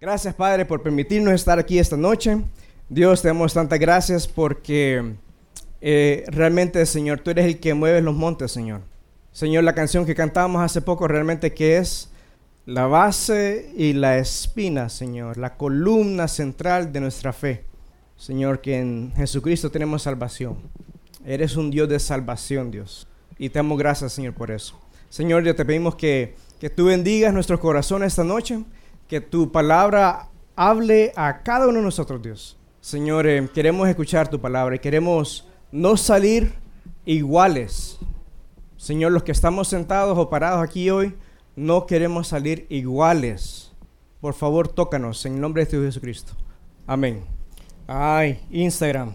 Gracias, Padre, por permitirnos estar aquí esta noche. Dios, te damos tantas gracias porque eh, realmente, Señor, tú eres el que mueve los montes, Señor. Señor, la canción que cantamos hace poco realmente que es la base y la espina, Señor, la columna central de nuestra fe. Señor, que en Jesucristo tenemos salvación. Eres un Dios de salvación, Dios. Y te damos gracias, Señor, por eso. Señor, yo te pedimos que, que tú bendigas nuestros corazones esta noche que tu palabra hable a cada uno de nosotros, Dios. Señor, eh, queremos escuchar tu palabra y queremos no salir iguales. Señor, los que estamos sentados o parados aquí hoy, no queremos salir iguales. Por favor, tócanos en el nombre de tu Jesucristo. Amén. Ay, Instagram.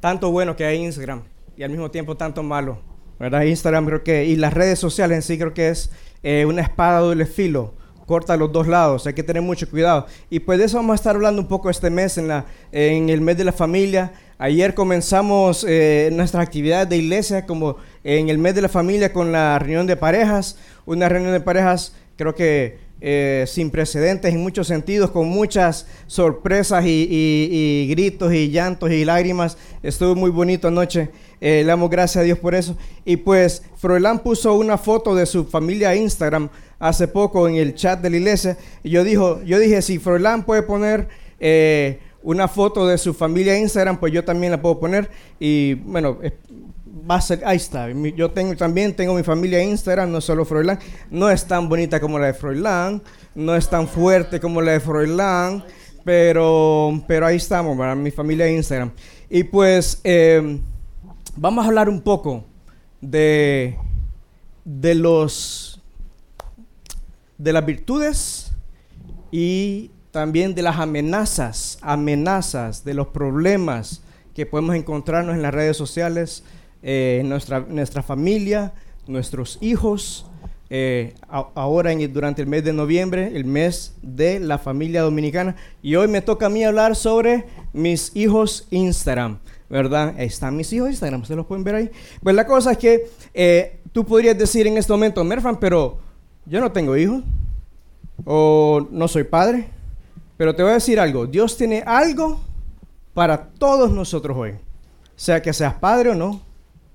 Tanto bueno que hay Instagram y al mismo tiempo tanto malo. ¿Verdad? Instagram creo que, y las redes sociales en sí creo que es eh, una espada doble filo corta los dos lados, hay que tener mucho cuidado. Y pues de eso vamos a estar hablando un poco este mes, en, la, en el mes de la familia. Ayer comenzamos eh, nuestras actividades de iglesia, como en el mes de la familia con la reunión de parejas, una reunión de parejas creo que eh, sin precedentes en muchos sentidos, con muchas sorpresas y, gritos y llantos y lágrimas. Estuvo muy bonito anoche. Eh, le damos gracias a Dios por eso. Y pues Froilán puso una foto de su familia a Instagram hace poco en el chat de la iglesia. Yo, dijo, yo dije, si Froilán puede poner eh, una foto de su familia a Instagram, pues yo también la puedo poner. Y bueno, va a ser, ahí está. Yo tengo también tengo mi familia en Instagram, no solo Froilán. No es tan bonita como la de Froilán, no es tan fuerte como la de Froilán, pero, pero ahí estamos, mi familia en Instagram. Y pues eh, vamos a hablar un poco de, de los de las virtudes y también de las amenazas, amenazas, de los problemas que podemos encontrarnos en las redes sociales, eh, nuestra, nuestra familia, nuestros hijos. Eh, ahora durante el mes de noviembre, el mes de la familia dominicana. Y hoy me toca a mí hablar sobre mis hijos Instagram, ¿verdad? Están mis hijos Instagram, ustedes los pueden ver ahí. Pues la cosa es que eh, tú podrías decir en este momento, Merfan, pero yo no tengo hijos o no soy padre. Pero te voy a decir algo, Dios tiene algo para todos nosotros hoy. Sea que seas padre o no,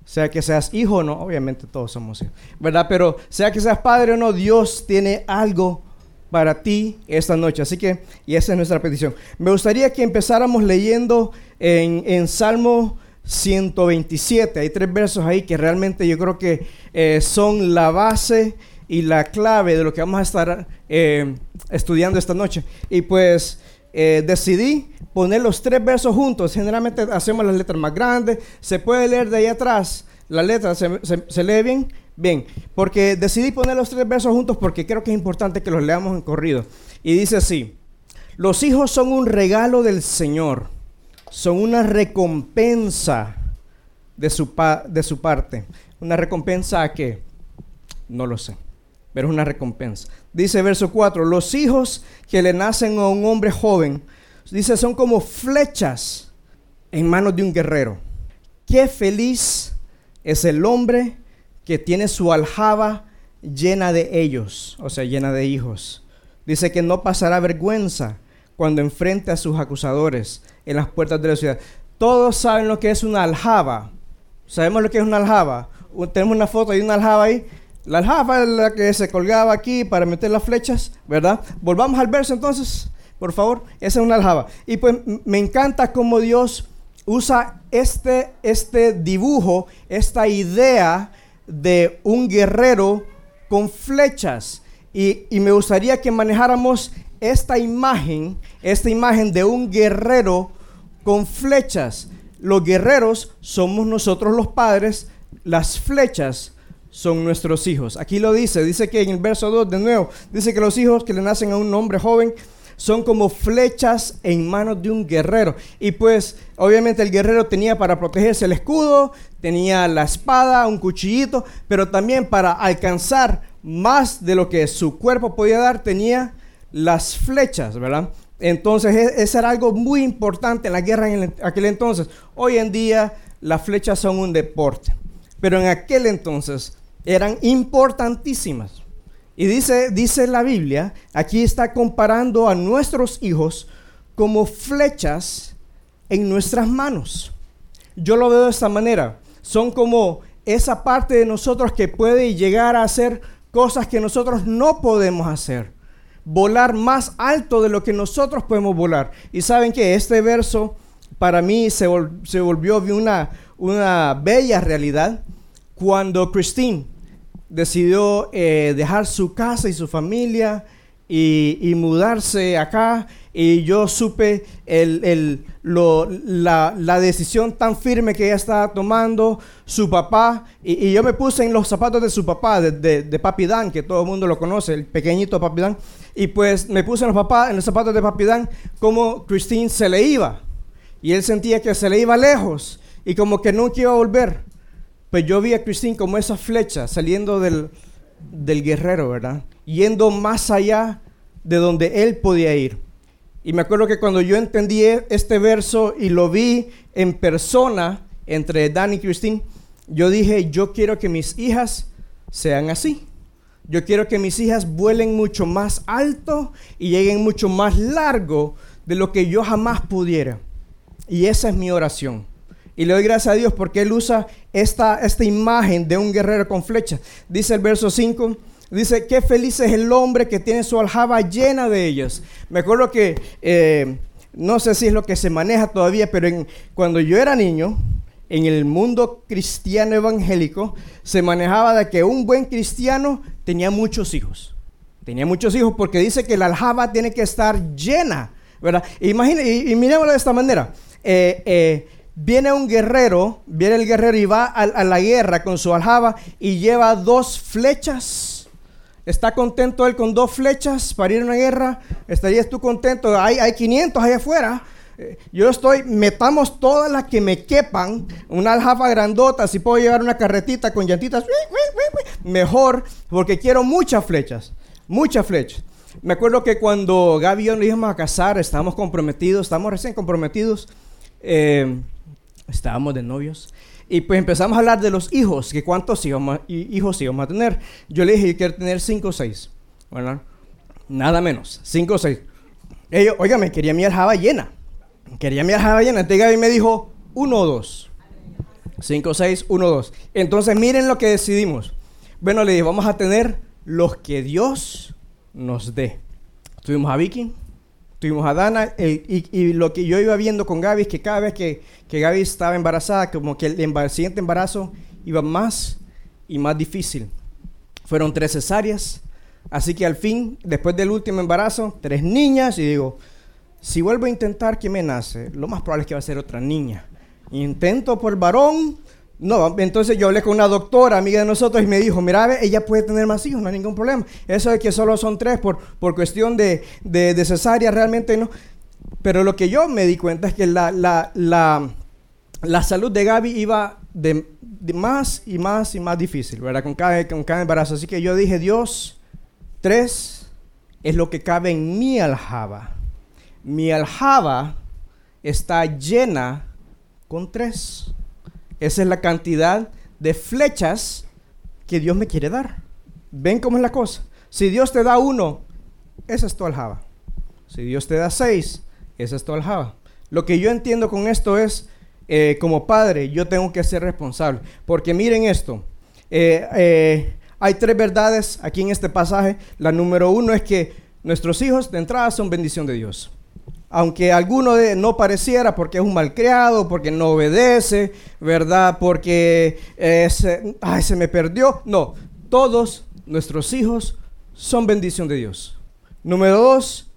sea que seas hijo o no, obviamente todos somos hijos, ¿verdad? Pero sea que seas padre o no, Dios tiene algo para ti esta noche. Así que, y esa es nuestra petición. Me gustaría que empezáramos leyendo en, Salmo 127. Hay tres versos ahí que realmente yo creo que eh, son la base y la clave de lo que vamos a estar eh, estudiando esta noche. Y pues eh, decidí poner los tres versos juntos. Generalmente hacemos las letras más grandes. Se puede leer de ahí atrás. La letra se, lee bien. Bien, porque decidí poner los tres versos juntos porque creo que es importante que los leamos en corrido. Y dice así, los hijos son un regalo del Señor, son una recompensa de su, de su parte. ¿Una recompensa a qué? No lo sé pero es una recompensa. Dice verso 4, los hijos que le nacen a un hombre joven, dice, son como flechas en manos de un guerrero. Qué feliz es el hombre que tiene su aljaba llena de ellos, o sea, llena de hijos. Dice que no pasará vergüenza cuando enfrente a sus acusadores en las puertas de la ciudad. Todos saben lo que es una aljaba. ¿Sabemos lo que es una aljaba? Tenemos una foto de una aljaba ahí. La aljafa es la que se colgaba aquí para meter las flechas, ¿verdad? Volvamos al verso entonces, por favor. Esa es una aljaba. Y pues me encanta cómo Dios usa este, este dibujo, esta idea de un guerrero con flechas. Y, y, me gustaría que manejáramos esta imagen, esta imagen de un guerrero con flechas. Los guerreros somos nosotros los padres, las flechas son nuestros hijos. Aquí lo dice, dice que en el verso 2 de nuevo, dice que los hijos que le nacen a un hombre joven son como flechas en manos de un guerrero. Y pues obviamente el guerrero tenía para protegerse el escudo, tenía la espada, un cuchillito, pero también para alcanzar más de lo que su cuerpo podía dar, tenía las flechas, ¿verdad? Entonces e, eso era algo muy importante en la guerra en aquel entonces. Hoy en día las flechas son un deporte, pero en aquel entonces eran importantísimas. Y dice, dice la Biblia, aquí está comparando a nuestros hijos como flechas en nuestras manos. Yo lo veo de esta manera. Son como esa parte de nosotros que puede llegar a hacer cosas que nosotros no podemos hacer. Volar más alto de lo que nosotros podemos volar. Y saben que este verso para mí se, volvió una, una bella realidad cuando Christine decidió eh, dejar su casa y su familia y, mudarse acá. Y yo supe el, la, decisión tan firme que ella estaba tomando, su papá, y, yo me puse en los zapatos de su papá, de, de, Papi Dan, que todo el mundo lo conoce, el pequeñito Papi Dan, y pues me puse en los, papás, en los zapatos de Papi Dan, como Christine se le iba, y él sentía que se le iba lejos, y como que nunca iba a volver. Pues yo vi a Christine como esa flecha saliendo del, del guerrero, ¿verdad? Yendo más allá de donde él podía ir. Y me acuerdo que cuando yo entendí e, este verso y lo vi en persona entre Dan y Christine, yo dije, yo quiero que mis hijas sean así. Yo quiero que mis hijas vuelen mucho más alto y lleguen mucho más largo de lo que yo jamás pudiera. Y esa es mi oración. Y le doy gracias a Dios porque Él usa esta, esta imagen de un guerrero con flecha. Dice el verso 5, dice, qué feliz es el hombre que tiene su aljaba llena de ellas. Me acuerdo que, eh, no sé si es lo que se maneja todavía, pero en, cuando yo era niño, en el mundo cristiano evangélico, se manejaba de que un buen cristiano tenía muchos hijos. Tenía muchos hijos porque dice que la aljaba tiene que estar llena, ¿verdad? Imagina, y, y miremoslo de esta manera. Eh, eh, viene un guerrero, viene el guerrero y va a, la guerra con su aljaba y lleva dos flechas. ¿Está contento él con dos flechas para ir a una guerra? ¿Estarías tú contento? Hay, hay 500 allá afuera. Eh, yo estoy, metamos todas las que me quepan, una aljaba grandota, si puedo llevar una carretita con llantitas, mejor, porque quiero muchas flechas, muchas flechas. Me acuerdo que cuando Gaby y yo nos íbamos a casar, estábamos comprometidos, estábamos recién comprometidos, eh, estábamos de novios. Y pues empezamos a hablar de los hijos, que cuántos hijos, hijos íbamos a tener. Yo le dije, yo quiero tener cinco o seis, ¿verdad? Nada menos, cinco o seis. Ellos, me quería mi aljaba llena. Quería mi aljaba llena. Entonces Gaby me dijo, uno o dos. Cinco, seis, uno, dos. Entonces miren lo que decidimos. Bueno, le dije, vamos a tener los que Dios nos dé. Tuvimos a Vicky, tuvimos a Dana, y, lo que yo iba viendo con Gaby es que cada vez que, que Gaby estaba embarazada, como que el, siguiente embarazo iba más y más difícil. Fueron tres cesáreas, así que al fin, después del último embarazo, tres niñas, y digo, si vuelvo a intentar que me nace, lo más probable es que va a ser otra niña. Intento por varón, no, entonces yo hablé con una doctora, amiga de nosotros, y me dijo, mira, ella puede tener más hijos, no hay ningún problema. Eso de que solo son tres por, por cuestión de, de, cesárea, realmente no. Pero lo que yo me di cuenta es que la, la, la, la salud de Gaby iba de, más y más y más difícil, ¿verdad? Con cada, con cada embarazo. Así que yo dije, Dios, tres es lo que cabe en mi aljaba. Mi aljaba está llena con tres. Esa es la cantidad de flechas que Dios me quiere dar. ¿Ven cómo es la cosa? Si Dios te da uno, esa es tu aljaba. Si Dios te da seis, esa es tu aljaba. Lo que yo entiendo con esto es, eh, como padre, yo tengo que ser responsable. Porque miren esto, eh, eh, hay tres verdades aquí en este pasaje. La número uno es que nuestros hijos de entrada son bendición de Dios aunque alguno de, no pareciera porque es un malcriado, porque no obedece, ¿verdad? Porque se, ay, se me perdió. No, todos nuestros hijos son bendición de Dios. Número dos,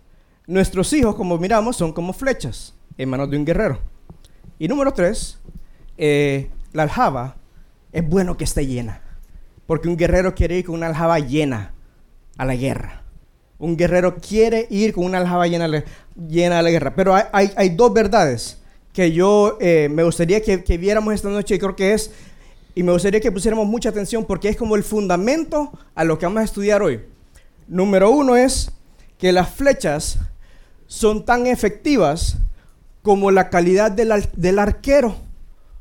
nuestros hijos, como miramos, son como flechas en manos de un guerrero. Y número tres, eh, la aljaba es bueno que esté llena, porque un guerrero quiere ir con una aljaba llena a la guerra. Un guerrero quiere ir con una aljaba llena, llena de la guerra. Pero hay, dos verdades que yo eh, me gustaría que, viéramos esta noche y creo que es, y me gustaría que pusiéramos mucha atención porque es como el fundamento a lo que vamos a estudiar hoy. Número uno es que las flechas son tan efectivas como la calidad del, del arquero.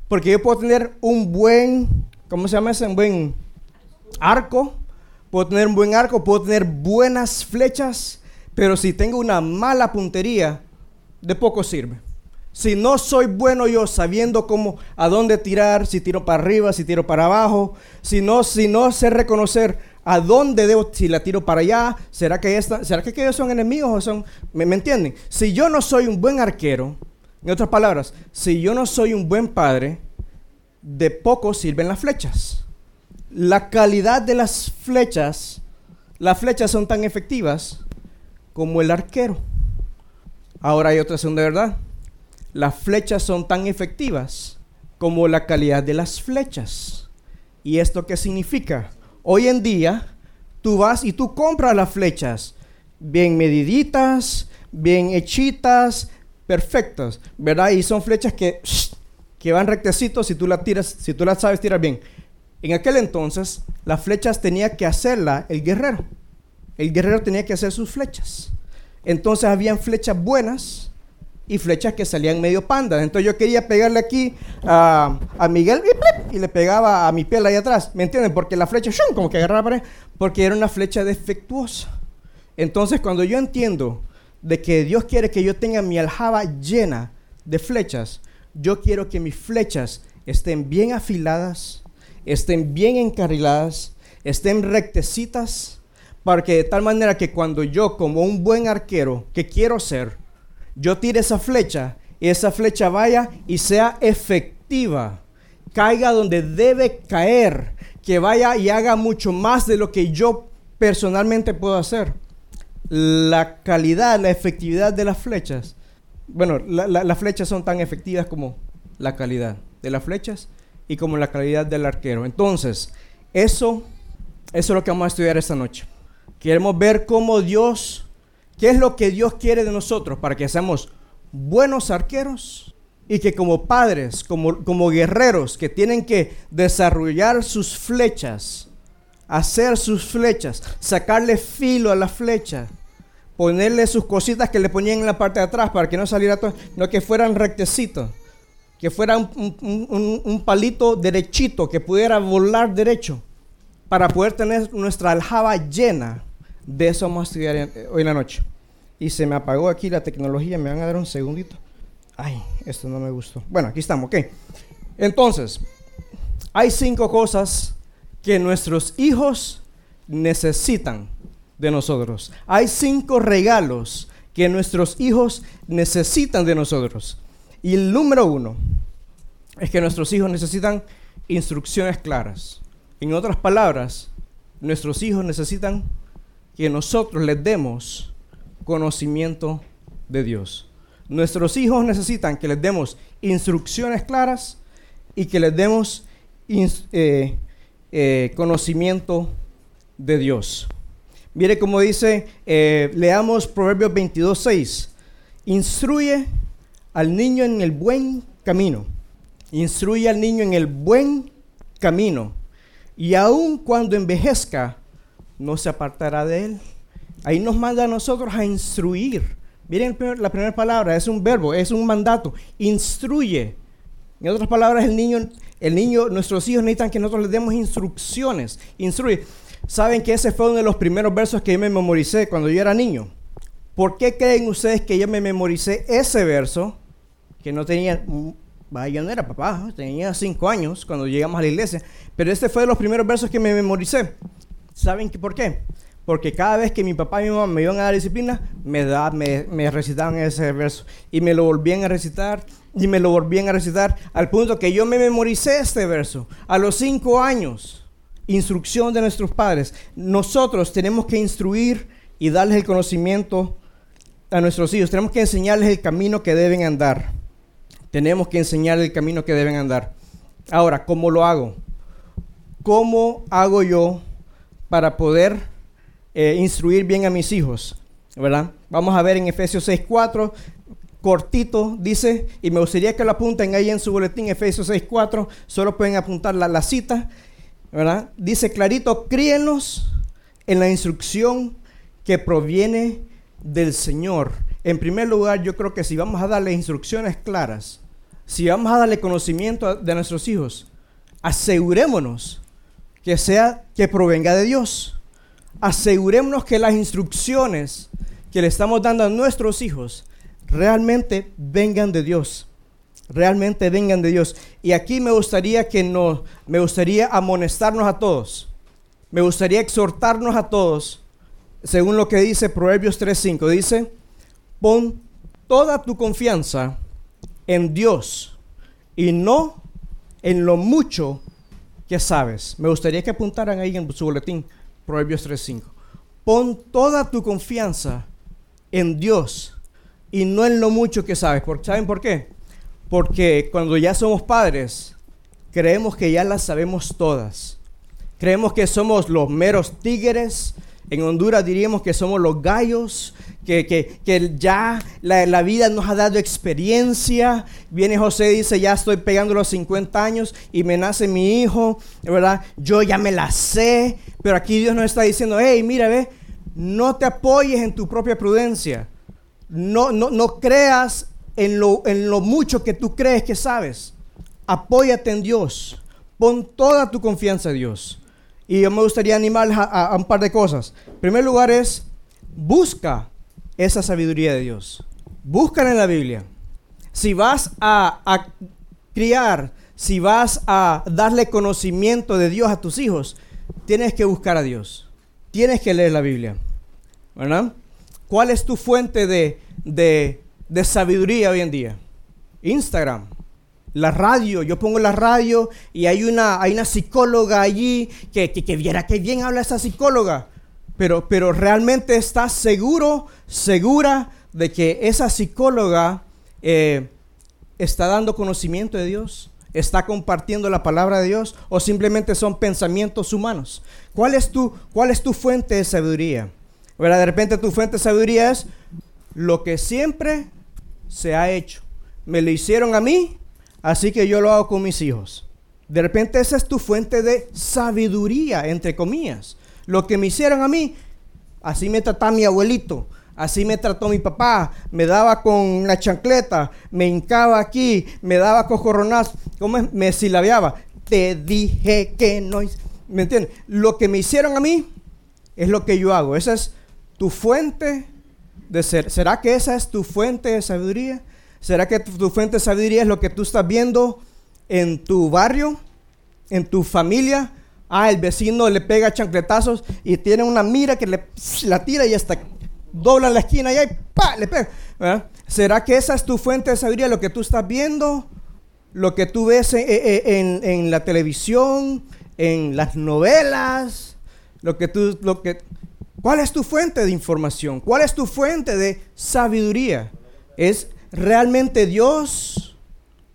Porque yo puedo tener un buen, ¿cómo se llama ese? Un buen arco, puedo tener un buen arco, puedo tener buenas flechas, pero si tengo una mala puntería, de poco sirve. Si no soy bueno yo sabiendo cómo, a dónde tirar, si tiro para arriba, si tiro para abajo, si no, si no sé reconocer a dónde debo, si la tiro para allá, ¿será que, esta, ¿será que ellos son enemigos o son, ¿me, ¿me entienden? Si yo no soy un buen arquero, en otras palabras, si yo no soy un buen padre, de poco sirven las flechas. La calidad de las flechas, las flechas son tan efectivas como el arquero. Ahora hay otra segunda verdad. Las flechas son tan efectivas como la calidad de las flechas. ¿Y esto qué significa? Hoy en día tú vas y tú compras las flechas bien mediditas, bien hechitas, perfectas, ¿verdad? Y son flechas que, que van rectecitos si tú las tiras, si tú las sabes tirar bien. En aquel entonces, las flechas tenía que hacerla el guerrero. El guerrero tenía que hacer sus flechas. Entonces habían flechas buenas y flechas que salían medio pandas. Entonces yo quería pegarle aquí a, a Miguel y, le pegaba a mi piel ahí atrás. ¿Me entienden? Porque la flecha, como que agarraba pared, porque era una flecha defectuosa. Entonces cuando yo entiendo de que Dios quiere que yo tenga mi aljaba llena de flechas, yo quiero que mis flechas estén bien afiladas, estén bien encarriladas, estén rectecitas porque de tal manera que cuando yo, como un buen arquero que quiero ser, yo tire esa flecha y esa flecha vaya y sea efectiva, caiga donde debe caer, que vaya y haga mucho más de lo que yo personalmente puedo hacer. La calidad, la efectividad de las flechas, bueno, las flechas son tan efectivas como la calidad de las flechas y como la calidad del arquero. Entonces, eso, eso es lo que vamos a estudiar esta noche. Queremos ver cómo Dios, qué es lo que Dios quiere de nosotros para que seamos buenos arqueros y que como padres, como, como guerreros que tienen que desarrollar sus flechas, hacer sus flechas, sacarle filo a la flecha, ponerle sus cositas que le ponían en la parte de atrás para que no saliera todo, no que fueran rectecitos, que fuera un, un palito derechito, que pudiera volar derecho, para poder tener nuestra aljaba llena de eso vamos a estudiar eh, hoy en la noche. Y se me apagó aquí la tecnología. Me van a dar un segundito. Ay, esto no me gustó. Bueno, aquí estamos, ok. Entonces, hay cinco cosas que nuestros hijos necesitan de nosotros. Hay cinco regalos que nuestros hijos necesitan de nosotros. Y el número uno es que nuestros hijos necesitan instrucciones claras. En otras palabras, nuestros hijos necesitan que nosotros les demos conocimiento de Dios. Nuestros hijos necesitan que les demos instrucciones claras y que les demos eh, eh, conocimiento de Dios. Mire cómo dice, eh, leamos Proverbios 22, 6. Instruye al niño en el buen camino. Instruye al niño en el buen camino. Y aun cuando envejezca, no se apartará de él. Ahí nos manda a nosotros a instruir. Miren la primera palabra, es un verbo, es un mandato. Instruye. En otras palabras, el niño, el niño, nuestros hijos necesitan que nosotros les demos instrucciones. Instruye. Saben que ese fue uno de los primeros versos que yo me memoricé cuando yo era niño. ¿Por qué creen ustedes que yo me memoricé ese verso? Que no tenía, vaya, no era papá, tenía cinco años cuando llegamos a la iglesia. Pero este fue de los primeros versos que me memoricé. ¿Saben por qué? Porque cada vez que mi papá y mi mamá me iban a dar disciplina, me, da, me, me recitaban ese verso. Y me lo volvían a recitar, y me lo volvían a recitar, al punto que yo me memoricé este verso. A los cinco años, instrucción de nuestros padres. Nosotros tenemos que instruir y darles el conocimiento a nuestros hijos. Tenemos que enseñarles el camino que deben andar. Tenemos que enseñarles el camino que deben andar. Ahora, ¿cómo lo hago? ¿Cómo hago yo para poder eh, instruir bien a mis hijos, ¿verdad? Vamos a ver en Efesios 6.4, cortito, dice, y me gustaría que lo apunten ahí en su boletín, Efesios 6.4, solo pueden apuntar la, la cita, ¿verdad? Dice clarito, críenos en la instrucción que proviene del Señor. En primer lugar, yo creo que si vamos a darle instrucciones claras, si vamos a darle conocimiento de nuestros hijos, asegurémonos que sea que provenga de Dios. asegurémonos que las instrucciones que le estamos dando a nuestros hijos realmente vengan de Dios. Realmente vengan de Dios. Y aquí me gustaría que nos, me gustaría amonestarnos a todos. Me gustaría exhortarnos a todos, según lo que dice Proverbios 3.5. Dice, pon toda tu confianza en Dios y no en lo mucho que sabes. Me gustaría que apuntaran ahí en su boletín, Proverbios 3.5. Pon toda tu confianza en Dios y no en lo mucho que sabes. ¿Saben por qué? Porque cuando ya somos padres, creemos que ya las sabemos todas. Creemos que somos los meros tigres. En Honduras diríamos que somos los gallos, que, que, ya la, la, vida nos ha dado experiencia. Viene José y dice, ya estoy pegando los 50 años y me nace mi hijo, ¿verdad? Yo ya me la sé, pero aquí Dios nos está diciendo, hey, mira, ve, no te apoyes en tu propia prudencia. No, no, no creas en lo, en lo mucho que tú crees que sabes. Apóyate en Dios. Pon toda tu confianza en Dios. Y yo me gustaría animar a, un par de cosas. En primer lugar es, busca esa sabiduría de Dios. Búscala en la Biblia. Si vas a, criar, si vas a darle conocimiento de Dios a tus hijos, tienes que buscar a Dios. Tienes que leer la Biblia. ¿Verdad? ¿Cuál es tu fuente de, de sabiduría hoy en día? Instagram, la radio, yo pongo la radio y hay una, hay una psicóloga allí que, que, viera que bien habla esa psicóloga. Pero, pero realmente estás seguro, segura de que esa psicóloga eh, está dando conocimiento de Dios, está compartiendo la palabra de Dios o simplemente son pensamientos humanos. ¿Cuál es tu, cuál es tu fuente de sabiduría? De repente tu fuente de sabiduría es lo que siempre se ha hecho. Me lo hicieron a mí, así que yo lo hago con mis hijos. De repente esa es tu fuente de sabiduría, entre comillas. Lo que me hicieron a mí, así me trataba mi abuelito, así me trató mi papá, me daba con la chancleta, me hincaba aquí, me daba cojoronazos, ¿cómo Me silabeaba. Te dije que no. ¿Me entiendes? Lo que me hicieron a mí es lo que yo hago. Esa es tu fuente de ser. ¿Será que esa es tu fuente de sabiduría? ¿Será que tu, fuente de sabiduría es lo que tú estás viendo en tu barrio, en tu familia? Ah, el vecino le pega chancletazos y tiene una mira que le la tira y hasta dobla la esquina y ahí ¡pa! le pega. ¿Será que esa es tu fuente de sabiduría? Lo que tú estás viendo, lo que tú ves en, en la televisión, en las novelas, lo que tú, lo que, ¿Cuál es tu fuente de información? ¿Cuál es tu fuente de sabiduría? ¿Es realmente Dios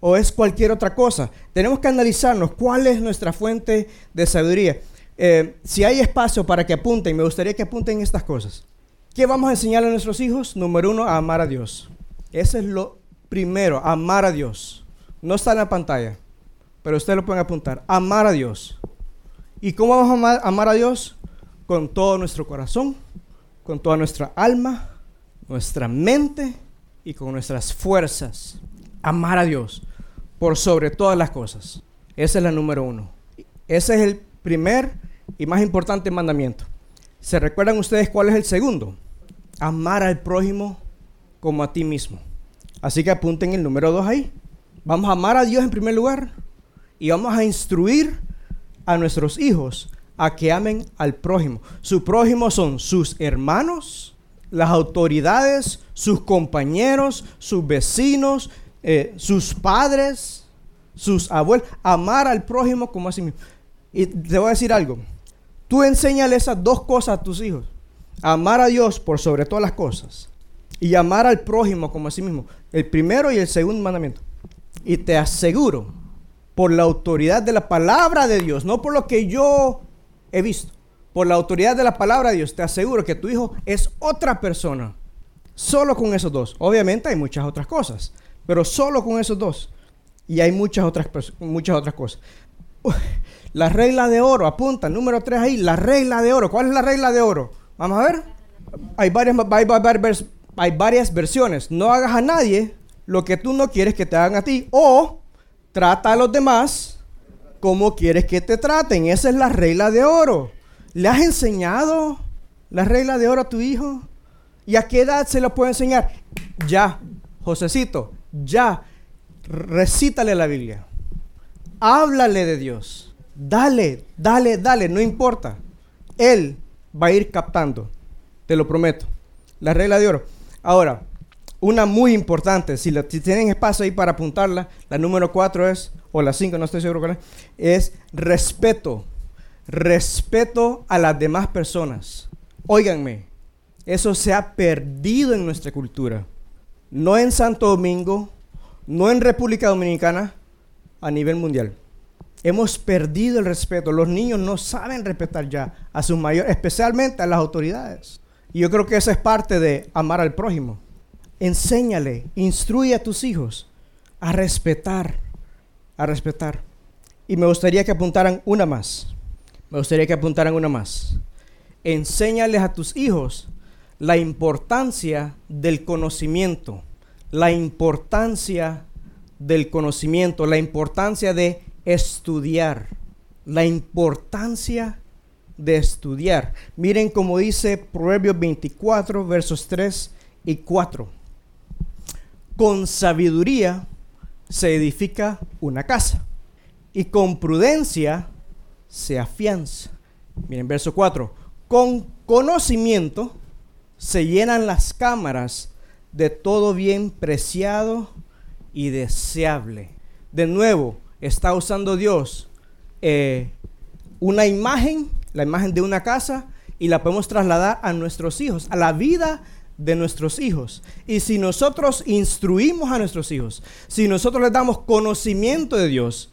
o es cualquier otra cosa? Tenemos que analizarnos cuál es nuestra fuente de sabiduría. Eh, si hay espacio para que apunten, me gustaría que apunten estas cosas. ¿Qué vamos a enseñar a nuestros hijos? Número uno, amar a Dios. Ese es lo primero, amar a Dios. No está en la pantalla, pero ustedes lo pueden apuntar. Amar a Dios. ¿Y cómo vamos a amar a Dios? con todo nuestro corazón, con toda nuestra alma, nuestra mente y con nuestras fuerzas. Amar a Dios por sobre todas las cosas. Esa es la número uno. Ese es el primer y más importante mandamiento. ¿Se recuerdan ustedes cuál es el segundo? Amar al prójimo como a ti mismo. Así que apunten el número dos ahí. Vamos a amar a Dios en primer lugar y vamos a instruir a nuestros hijos a que amen al prójimo. Su prójimo son sus hermanos, las autoridades, sus compañeros, sus vecinos, eh, sus padres, sus abuelos. Amar al prójimo como a sí mismo. Y te voy a decir algo. Tú enséñale esas dos cosas a tus hijos. Amar a Dios por sobre todas las cosas. Y amar al prójimo como a sí mismo. El primero y el segundo mandamiento. Y te aseguro, por la autoridad de la palabra de Dios, no por lo que yo he visto. Por la autoridad de la palabra de Dios, te aseguro que tu hijo es otra persona. Solo con esos dos. Obviamente hay muchas otras cosas, pero solo con esos dos. Y hay muchas otras, muchas otras cosas. la regla de oro, apunta, número 3 ahí, la regla de oro. ¿Cuál es la regla de oro? Vamos a ver. Hay varias, hay, hay varias versiones. No hagas a nadie lo que tú no quieres que te hagan a ti. O trata a los demás cómo quieres que te traten. Esa es la regla de oro. ¿Le has enseñado la regla de oro a tu hijo? ¿Y a qué edad se lo puedo enseñar? Ya, Josecito, ya, recítale la Biblia. Háblale de Dios. Dale, dale, dale, no importa. Él va a ir captando, te lo prometo. La regla de oro. Ahora, una muy importante, si, tienen espacio ahí para apuntarla, la número cuatro es, o la cinco, no estoy seguro cuál es, es respeto. Respeto a las demás personas. Óiganme, eso se ha perdido en nuestra cultura. No en Santo Domingo, no en República Dominicana, a nivel mundial. Hemos perdido el respeto. Los niños no saben respetar ya a sus mayores, especialmente a las autoridades. Y yo creo que esa es parte de amar al prójimo. Enséñale, instruye a tus hijos a respetar, a respetar. Y me gustaría que apuntaran una más. Me gustaría que apuntaran una más. Enséñales a tus hijos la importancia del conocimiento, la importancia del conocimiento, la importancia de estudiar, la importancia de estudiar. Miren como dice Proverbios 24, versos 3 y 4. Con sabiduría se edifica una casa y con prudencia se afianza. Miren, verso 4. Con conocimiento se llenan las cámaras de todo bien preciado y deseable. De nuevo, está usando Dios eh, una imagen, la imagen de una casa, y la podemos trasladar a nuestros hijos, a la vida de nuestros hijos. Y si nosotros instruimos a nuestros hijos, si nosotros les damos conocimiento de Dios,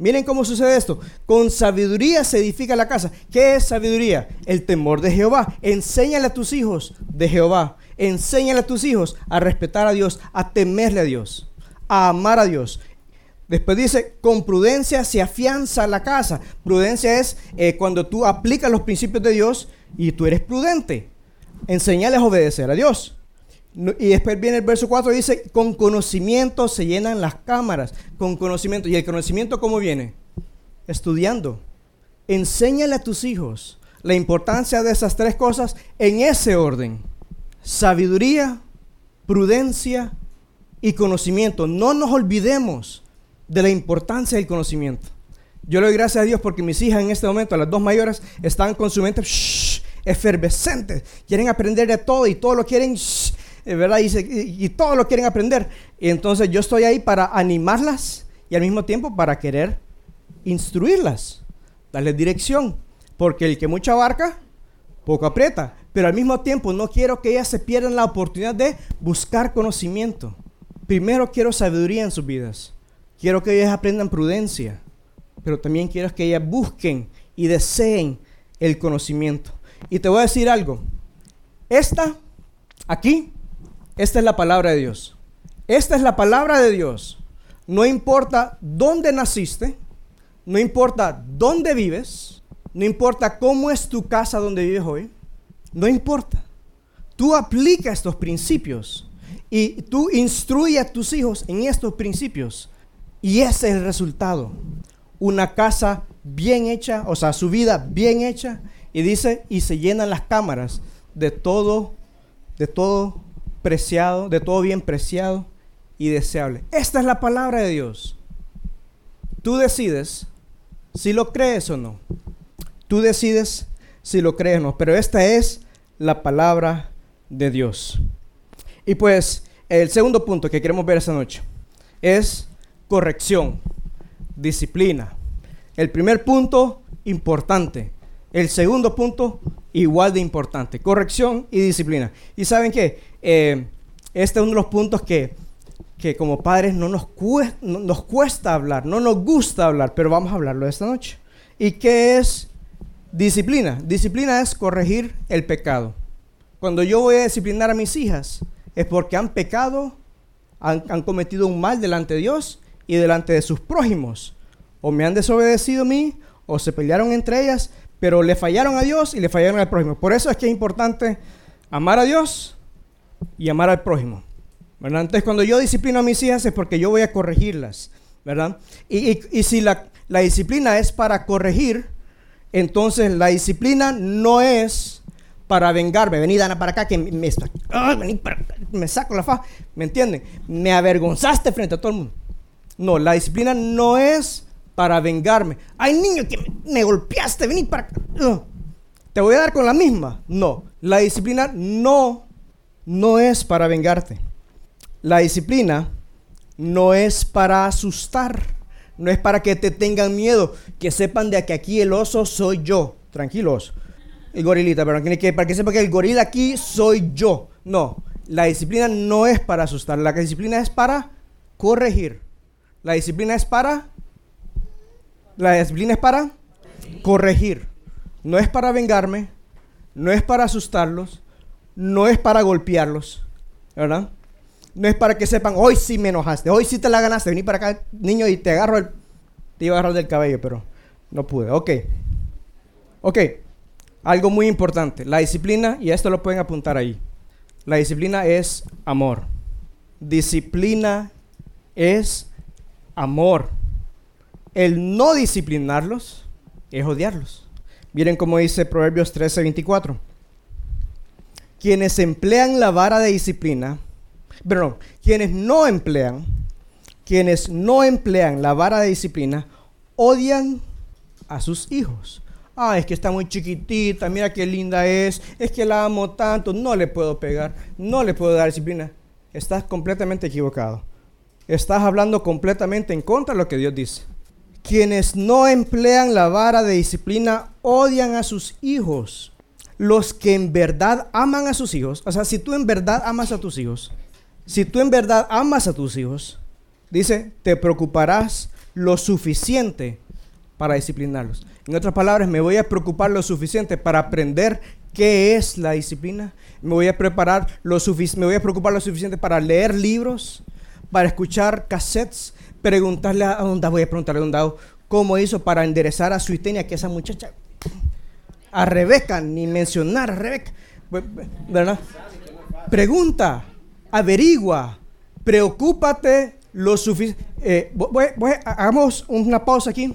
miren cómo sucede esto. Con sabiduría se edifica la casa. ¿Qué es sabiduría? El temor de Jehová. Enséñale a tus hijos de Jehová. Enséñale a tus hijos a respetar a Dios, a temerle a Dios a amar a Dios. Después dice, con prudencia se afianza la casa. Prudencia es eh, cuando tú aplicas los principios de Dios y tú eres prudente. Enseñales a obedecer a Dios. Y después viene el verso 4 y dice, con conocimiento se llenan las cámaras. Con conocimiento. ¿Y el conocimiento cómo viene? Estudiando. Enséñale a tus hijos la importancia de esas tres cosas en ese orden. Sabiduría, prudencia y conocimiento. No nos olvidemos de la importancia del conocimiento. Yo le doy gracias a Dios porque mis hijas en este momento, las dos mayores, están con su mente efervescente. Quieren aprender de todo y todo lo quieren, ¿verdad? Y, y, todo lo quieren aprender. Y entonces yo estoy ahí para animarlas y al mismo tiempo para querer instruirlas, darles dirección. Porque el que mucho abarca, poco aprieta. Pero al mismo tiempo no quiero que ellas se pierdan la oportunidad de buscar conocimiento. Primero quiero sabiduría en sus vidas. Quiero que ellas aprendan prudencia. Pero también quiero que ellas busquen y deseen el conocimiento. Y te voy a decir algo. Esta, aquí, esta es la palabra de Dios. Esta es la palabra de Dios. No importa dónde naciste, no importa dónde vives, no importa cómo es tu casa donde vives hoy, no importa. Tú aplica estos principios y tú instruye a tus hijos en estos principios. Y ese es el resultado. Una casa bien hecha, o sea, su vida bien hecha. Y dice, y se llenan las cámaras de todo, de todo preciado, de todo bien preciado y deseable. Esta es la palabra de Dios. Tú decides si lo crees o no. Tú decides si lo crees o no. Pero esta es la palabra de Dios. Y pues el segundo punto que queremos ver esta noche es corrección, disciplina. El primer punto, importante. El segundo punto, igual de importante, corrección y disciplina. Y saben qué, eh, este es uno de los puntos que, que como padres no nos, cuesta, no nos cuesta hablar, no nos gusta hablar, pero vamos a hablarlo esta noche. ¿Y qué es disciplina? Disciplina es corregir el pecado. Cuando yo voy a disciplinar a mis hijas, es porque han pecado, han, cometido un mal delante de Dios y delante de sus prójimos. O me han desobedecido a mí, o se pelearon entre ellas, pero le fallaron a Dios y le fallaron al prójimo. Por eso es que es importante amar a Dios y amar al prójimo. ¿verdad? Entonces, cuando yo disciplino a mis hijas es porque yo voy a corregirlas. ¿verdad? Y, y si la, la disciplina es para corregir, entonces la disciplina no es para vengarme. Vení, Dana, para acá, que me, me saco la fa. ¿Me entienden? Me avergonzaste frente a todo el mundo. No, la disciplina no es para vengarme. Hay niño que me, golpeaste, vení para. Te voy a dar con la misma. No, la disciplina no, no es para vengarte. La disciplina no es para asustar. No es para que te tengan miedo, que sepan de que aquí el oso soy yo. Tranquilos el gorilita, pero para que sepa que el gorila aquí soy yo. No, la disciplina no es para asustar, la disciplina es para corregir. La disciplina es para... La disciplina es para corregir. No es para vengarme, no es para asustarlos, no es para golpearlos, ¿verdad? No es para que sepan, hoy sí me enojaste, hoy sí te la ganaste, vení para acá, niño, y te agarro el... Te iba a agarrar del cabello, pero no pude. Ok. Ok. Algo muy importante, la disciplina, y esto lo pueden apuntar ahí, la disciplina es amor. Disciplina es amor. El no disciplinarlos es odiarlos. Miren cómo dice Proverbios 13:24. Quienes emplean la vara de disciplina, perdón, quienes no emplean, quienes no emplean la vara de disciplina, odian a sus hijos. Ah, es que está muy chiquitita, mira qué linda es, es que la amo tanto, no le puedo pegar, no le puedo dar disciplina. Estás completamente equivocado. Estás hablando completamente en contra de lo que Dios dice. Quienes no emplean la vara de disciplina odian a sus hijos. Los que en verdad aman a sus hijos, o sea, si tú en verdad amas a tus hijos, si tú en verdad amas a tus hijos, dice, te preocuparás lo suficiente para disciplinarlos. En otras palabras, me voy a preocupar lo suficiente para aprender qué es la disciplina. Me voy a preparar lo me voy a preocupar lo suficiente para leer libros, para escuchar cassettes, preguntarle a dónde voy a preguntarle a Dondado cómo hizo para enderezar a su itenia, que esa muchacha, a Rebeca, ni mencionar a Rebeca, ¿verdad? Pregunta, averigua, preocúpate lo suficiente. Eh, hagamos una pausa aquí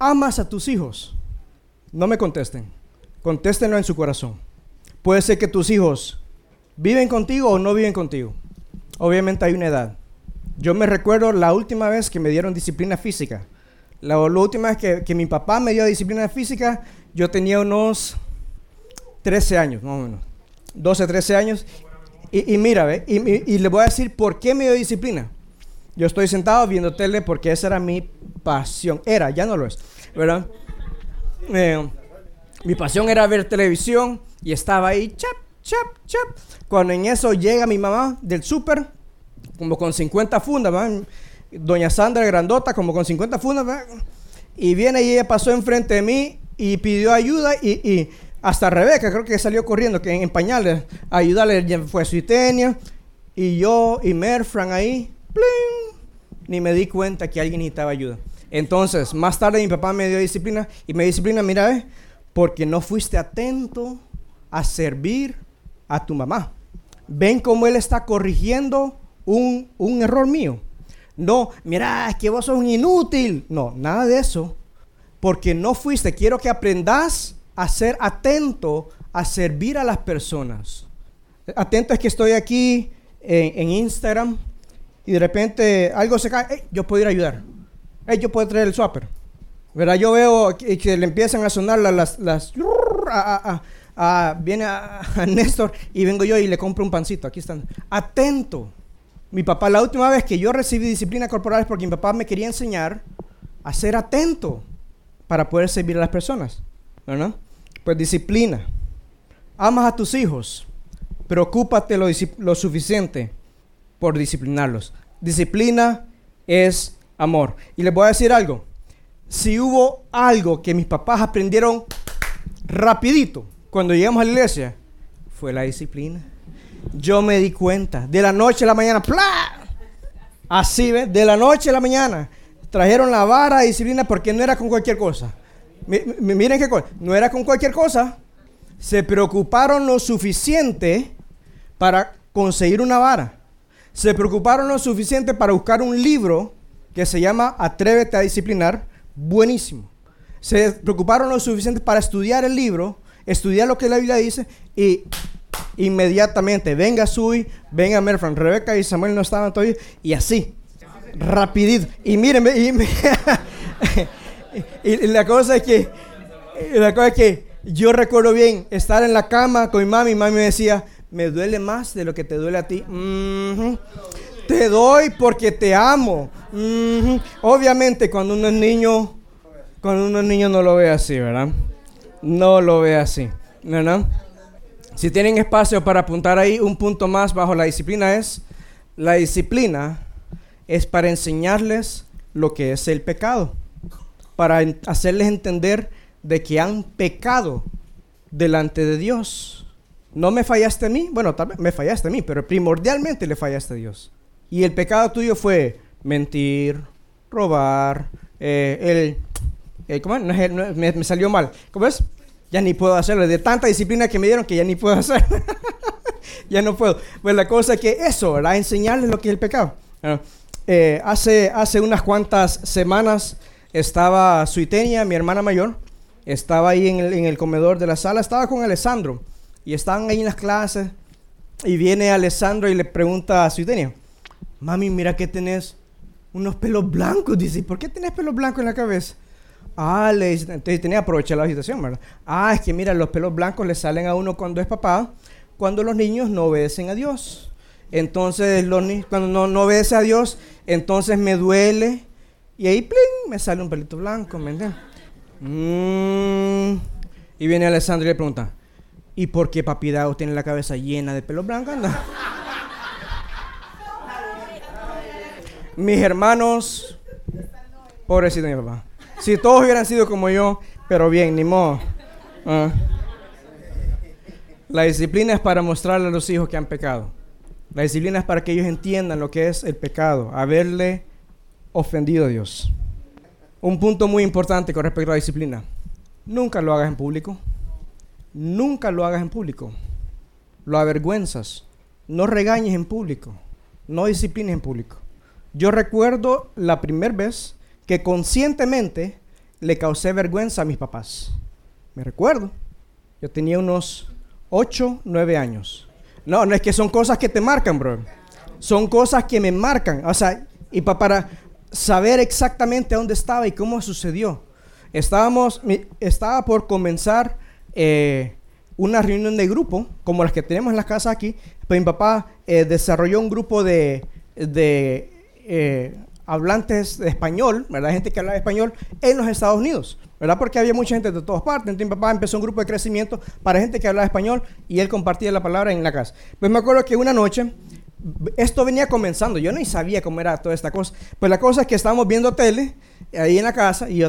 amas a tus hijos? No me contesten. Contéstenlo en su corazón. Puede ser que tus hijos viven contigo o no viven contigo. Obviamente hay una edad. Yo me recuerdo la última vez que me dieron disciplina física. La, última vez que, mi papá me dio disciplina física, yo tenía unos 13 años, más o menos. 12, 13 años. Y, mira, ¿ve? Y, y, le voy a decir por qué me dio disciplina. Yo estoy sentado viendo tele porque esa era mi pasión. Era, ya no lo es, ¿verdad? Eh, mi pasión era ver televisión y estaba ahí, chap, chap, chap. Cuando en eso llega mi mamá del súper, como con 50 fundas, ¿verdad? Doña Sandra Grandota, como con 50 fundas, ¿verdad? Y viene y ella pasó enfrente de mí y pidió ayuda y, hasta Rebeca, creo que salió corriendo, que en, pañales, a ayudarle, fue su itenia. Y yo y Merfran ahí, ni me di cuenta que alguien necesitaba ayuda. Entonces, más tarde mi papá me dio disciplina y me disciplina, mira, porque no fuiste atento a servir a tu mamá. Ven cómo él está corrigiendo un, un error mío. No, mira, es que vos sos un inútil. No, nada de eso. Porque no fuiste. Quiero que aprendas a ser atento a servir a las personas. Atento es que estoy aquí en, en Instagram y de repente algo se cae, yo puedo ir a ayudar. yo puedo traer el swapper. ¿Verdad? Yo veo que, le empiezan a sonar las... las, viene a, Néstor y vengo yo y le compro un pancito. Aquí están. Atento. Mi papá, la última vez que yo recibí disciplina corporal es porque mi papá me quería enseñar a ser atento para poder servir a las personas. ¿Verdad? Pues disciplina. Amas a tus hijos. Preocúpate lo, lo suficiente por disciplinarlos. Disciplina es amor. Y les voy a decir algo. Si hubo algo que mis papás aprendieron rapidito cuando llegamos a la iglesia, fue la disciplina. Yo me di cuenta. De la noche a la mañana, ¡plá! Así, ¿ves? De la noche a la mañana. Trajeron la vara de disciplina porque no era con cualquier cosa. miren qué cosa. No era con cualquier cosa. Se preocuparon lo suficiente para conseguir una vara se preocuparon lo suficiente para buscar un libro que se llama Atrévete a disciplinar, buenísimo. Se preocuparon lo suficiente para estudiar el libro estudia lo que la Biblia dice y inmediatamente venga Sui, venga Merfran, Rebeca y Samuel no estaban todavía y así, rapidito. Y mírenme, y, la cosa es que, la cosa es que yo recuerdo bien estar en la cama con mi mami y mami me decía, me duele más de lo que te duele a ti. Te doy porque te amo. Obviamente cuando uno es niño, cuando uno es niño no lo ve así, ¿verdad? No lo ve así, ¿verdad? Si tienen espacio para apuntar ahí, un punto más bajo la disciplina es, la disciplina es para enseñarles lo que es el pecado, para hacerles entender de que han pecado delante de Dios. No me fallaste a mí, bueno, tal vez me fallaste a mí, pero primordialmente le fallaste a Dios. Y el pecado tuyo fue mentir, robar, eh, el, ¿cómo me, salió mal. ¿Cómo es? Ya ni puedo hacerlo. De tanta disciplina que me dieron que ya ni puedo hacer. ya no puedo. Pues la cosa es que eso, ¿verdad? Enseñarles lo que es el pecado. Eh, hace, hace unas cuantas semanas estaba Suitenia, mi hermana mayor, estaba ahí en el, en el comedor de la sala, estaba con Alessandro y estaban ahí en las clases y viene Alessandro y le pregunta a Suitenia, mami, mira que tenés unos pelos blancos. Dice, ¿por qué tenés pelos blancos en la cabeza? Ah, le dice, entonces tenía que aprovechar la situación, ¿verdad? Ah, es que mira, los pelos blancos le salen a uno cuando es papá, cuando los niños no obedecen a Dios. Entonces, los cuando no, no obedece a Dios, entonces me duele y ahí, pling, me sale un pelito blanco, ¿me entiendes? Mm. Y viene Alessandro y le pregunta, ¿y por qué papi tiene la cabeza llena de pelos blancos? Mis hermanos, pobrecito mi papá. Si todos hubieran sido como yo, pero bien, ni modo. Ah. La disciplina es para mostrarle a los hijos que han pecado. La disciplina es para que ellos entiendan lo que es el pecado, haberle ofendido a Dios. Un punto muy importante con respecto a la disciplina. Nunca lo hagas en público. Nunca lo hagas en público. Lo avergüenzas. No regañes en público. No disciplines en público. Yo recuerdo la primera vez que conscientemente le causé vergüenza a mis papás. Me recuerdo. Yo tenía unos 8, 9 años. No, no es que son cosas que te marcan, bro. Son cosas que me marcan. O sea, y para saber exactamente dónde estaba y cómo sucedió. Estábamos, estaba por comenzar eh, una reunión de grupo, como las que tenemos en la casa aquí. Pues mi papá eh, desarrolló un grupo de, de eh, hablantes de español, ¿verdad? Gente que habla español en los Estados Unidos, ¿verdad? Porque había mucha gente de todas partes. Entonces mi papá empezó un grupo de crecimiento para gente que hablaba español y él compartía la palabra en la casa. Pues me acuerdo que una noche, esto venía comenzando, yo no sabía cómo era toda esta cosa. Pues la cosa es que estábamos viendo tele ahí en la casa y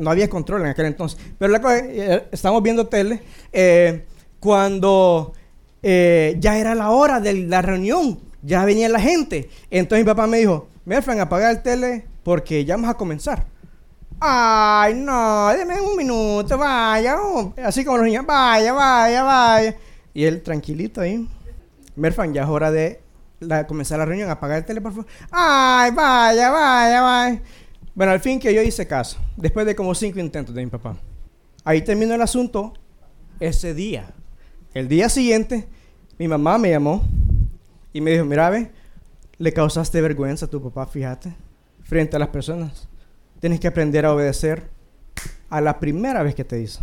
no había control en aquel entonces, pero la cosa, eh, estábamos viendo tele eh, cuando ya era la hora de la reunión, ya venía la gente. Entonces mi papá me dijo, Merfran, apaga el tele porque ya vamos a comenzar. Ay, no, déme un minuto, vaya. Así como los niños, vaya, vaya, vaya. Y él tranquilito ahí. Merfan, ya es hora de comenzar la reunión, apagar el tele, por favor. Ay, vaya, vaya, vaya. Bueno, al fin que yo hice caso, después de como cinco intentos de mi papá. Ahí terminó el asunto ese día. El día siguiente, mi mamá me llamó y me dijo, mira, ve, le causaste vergüenza a tu papá, fíjate, frente a las personas. Tienes que aprender a obedecer a la primera vez que te hizo.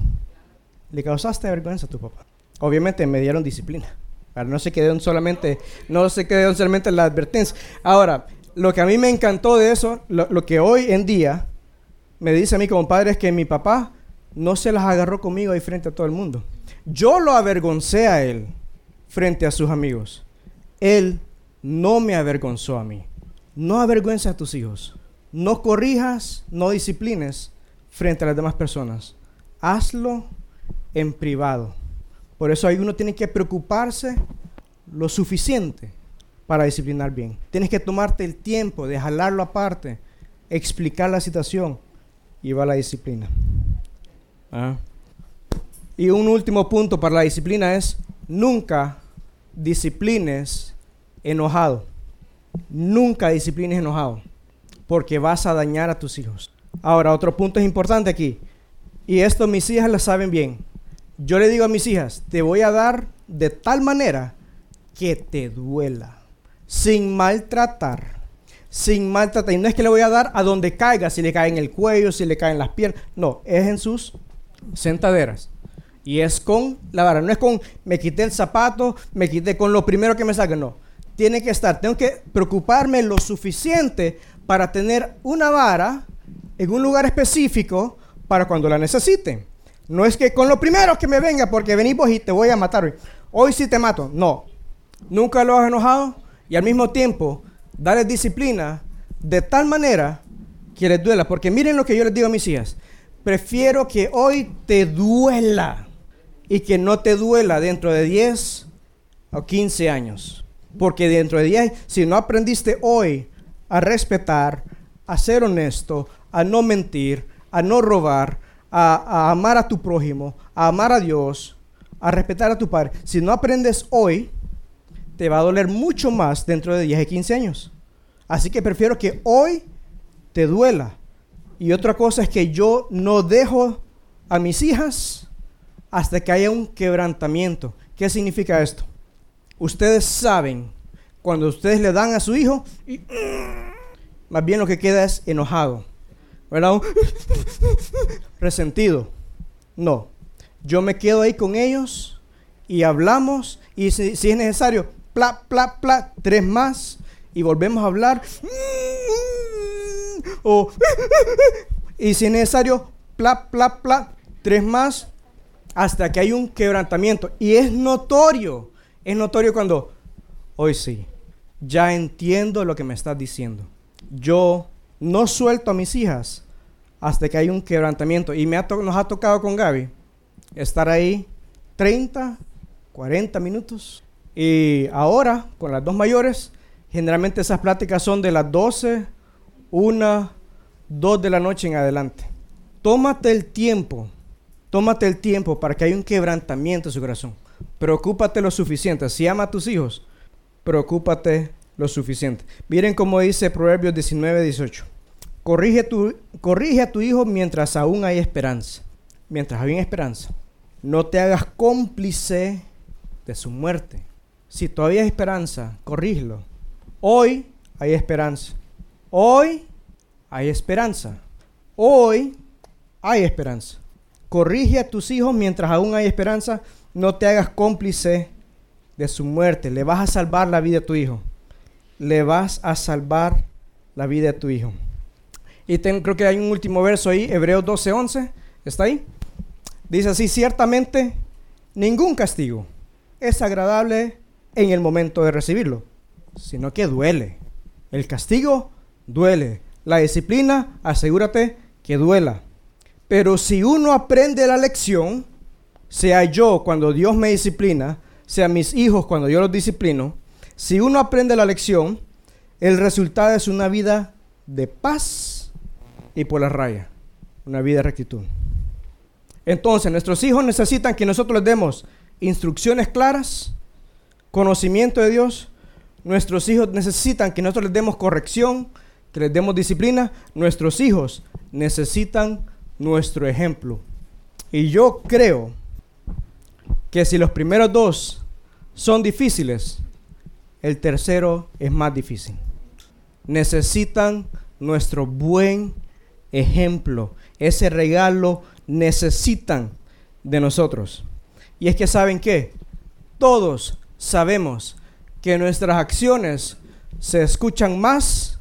Le causaste vergüenza a tu papá. Obviamente me dieron disciplina. no se quedó solamente, no se quedó solamente la advertencia. Ahora, lo que a mí me encantó de eso, lo, lo que hoy en día me dice a mí como padre es que mi papá no se las agarró conmigo ahí frente a todo el mundo. Yo lo avergoncé a él frente a sus amigos. Él no me avergonzó a mí. No avergüences a tus hijos. No corrijas, no disciplines frente a las demás personas. Hazlo en privado. Por eso ahí uno tiene que preocuparse lo suficiente para disciplinar bien. Tienes que tomarte el tiempo de jalarlo aparte, explicar la situación y va la disciplina. ¿Ah? Y un último punto para la disciplina es nunca disciplines enojado. Nunca disciplines enojado, porque vas a dañar a tus hijos. Ahora, otro punto es importante aquí, y esto mis hijas lo saben bien. yo le digo a mis hijas, te voy a dar de tal manera que te duela, sin maltratar, sin maltratar. Y no es que le voy a dar a donde caiga, si le cae en el cuello, si le cae en las piernas, no, es en sus sentaderas. Y es con la vara, no es con me quité el zapato, me quité con lo primero que me saque, no. Tiene que estar, tengo que preocuparme lo suficiente para tener una vara en un lugar específico para cuando la necesite. No es que con lo primero que me venga, porque venimos y te voy a matar hoy. Hoy sí te mato. No. Nunca lo has enojado y al mismo tiempo darles disciplina de tal manera que les duela. Porque miren lo que yo les digo a mis hijas. Prefiero que hoy te duela y que no te duela dentro de 10 o 15 años. Porque dentro de 10, si no aprendiste hoy a respetar, a ser honesto, a no mentir, a no robar, a, amar a tu prójimo, a amar a Dios, a respetar a tu padre, si no aprendes hoy, te va a doler mucho más dentro de 10 y 15 años. Así que prefiero que hoy te duela. Y otra cosa es que yo no dejo a mis hijas hasta que haya un quebrantamiento. ¿Qué significa esto? Ustedes saben, cuando ustedes le dan a su hijo, y, más bien lo que queda es enojado. ¿verdad? Resentido. No. Yo me quedo ahí con ellos y hablamos y si, es necesario, pla, pla, pla, tres más y volvemos a hablar. O, y si es necesario, pla, pla, pla, tres más hasta que hay un quebrantamiento. Y es notorio, es notorio cuando, hoy sí, ya entiendo lo que me estás diciendo. Yo no suelto a mis hijas hasta que hay un quebrantamiento. Y me nos ha tocado con Gaby estar ahí 30, 40 minutos. Y ahora, con las dos mayores, generalmente esas pláticas son de las 12, 1, 2 de la noche en adelante. Tómate el tiempo, tómate el tiempo para que haya un quebrantamiento en su corazón. Preocúpate lo suficiente. Si ama a tus hijos, preocúpate lo suficiente. Miren cómo dice Proverbios 19, 18. Corrige, corrige a tu hijo mientras aún hay esperanza. Mientras hay esperanza. No te hagas cómplice de su muerte. Si todavía hay esperanza, corrígelo. Hoy hay esperanza. Hoy hay esperanza. Hoy hay esperanza. Corrige a tus hijos mientras aún hay esperanza. No te hagas cómplice de su muerte. Le vas a salvar la vida a tu hijo. Le vas a salvar la vida a tu hijo. Y creo que hay un último verso ahí, Hebreos 12:11. ¿Está ahí? Dice así, ciertamente ningún castigo es agradable en el momento de recibirlo, sino que duele. El castigo duele. La disciplina, asegúrate que duela. Pero si uno aprende la lección, sea yo cuando Dios me disciplina, sea mis hijos cuando yo los disciplino, si uno aprende la lección, el resultado es una vida de paz y por la raya. Una vida de rectitud. Entonces, nuestros hijos necesitan que nosotros les demos instrucciones claras, conocimiento de Dios. Nuestros hijos necesitan que nosotros les demos corrección, que les demos disciplina. Nuestros hijos necesitan nuestro ejemplo. Y yo creo que si los primeros dos son difíciles, el tercero es más difícil. Necesitan nuestro buen ejemplo, ese regalo necesitan de nosotros. Y es que saben que todos sabemos que nuestras acciones se escuchan más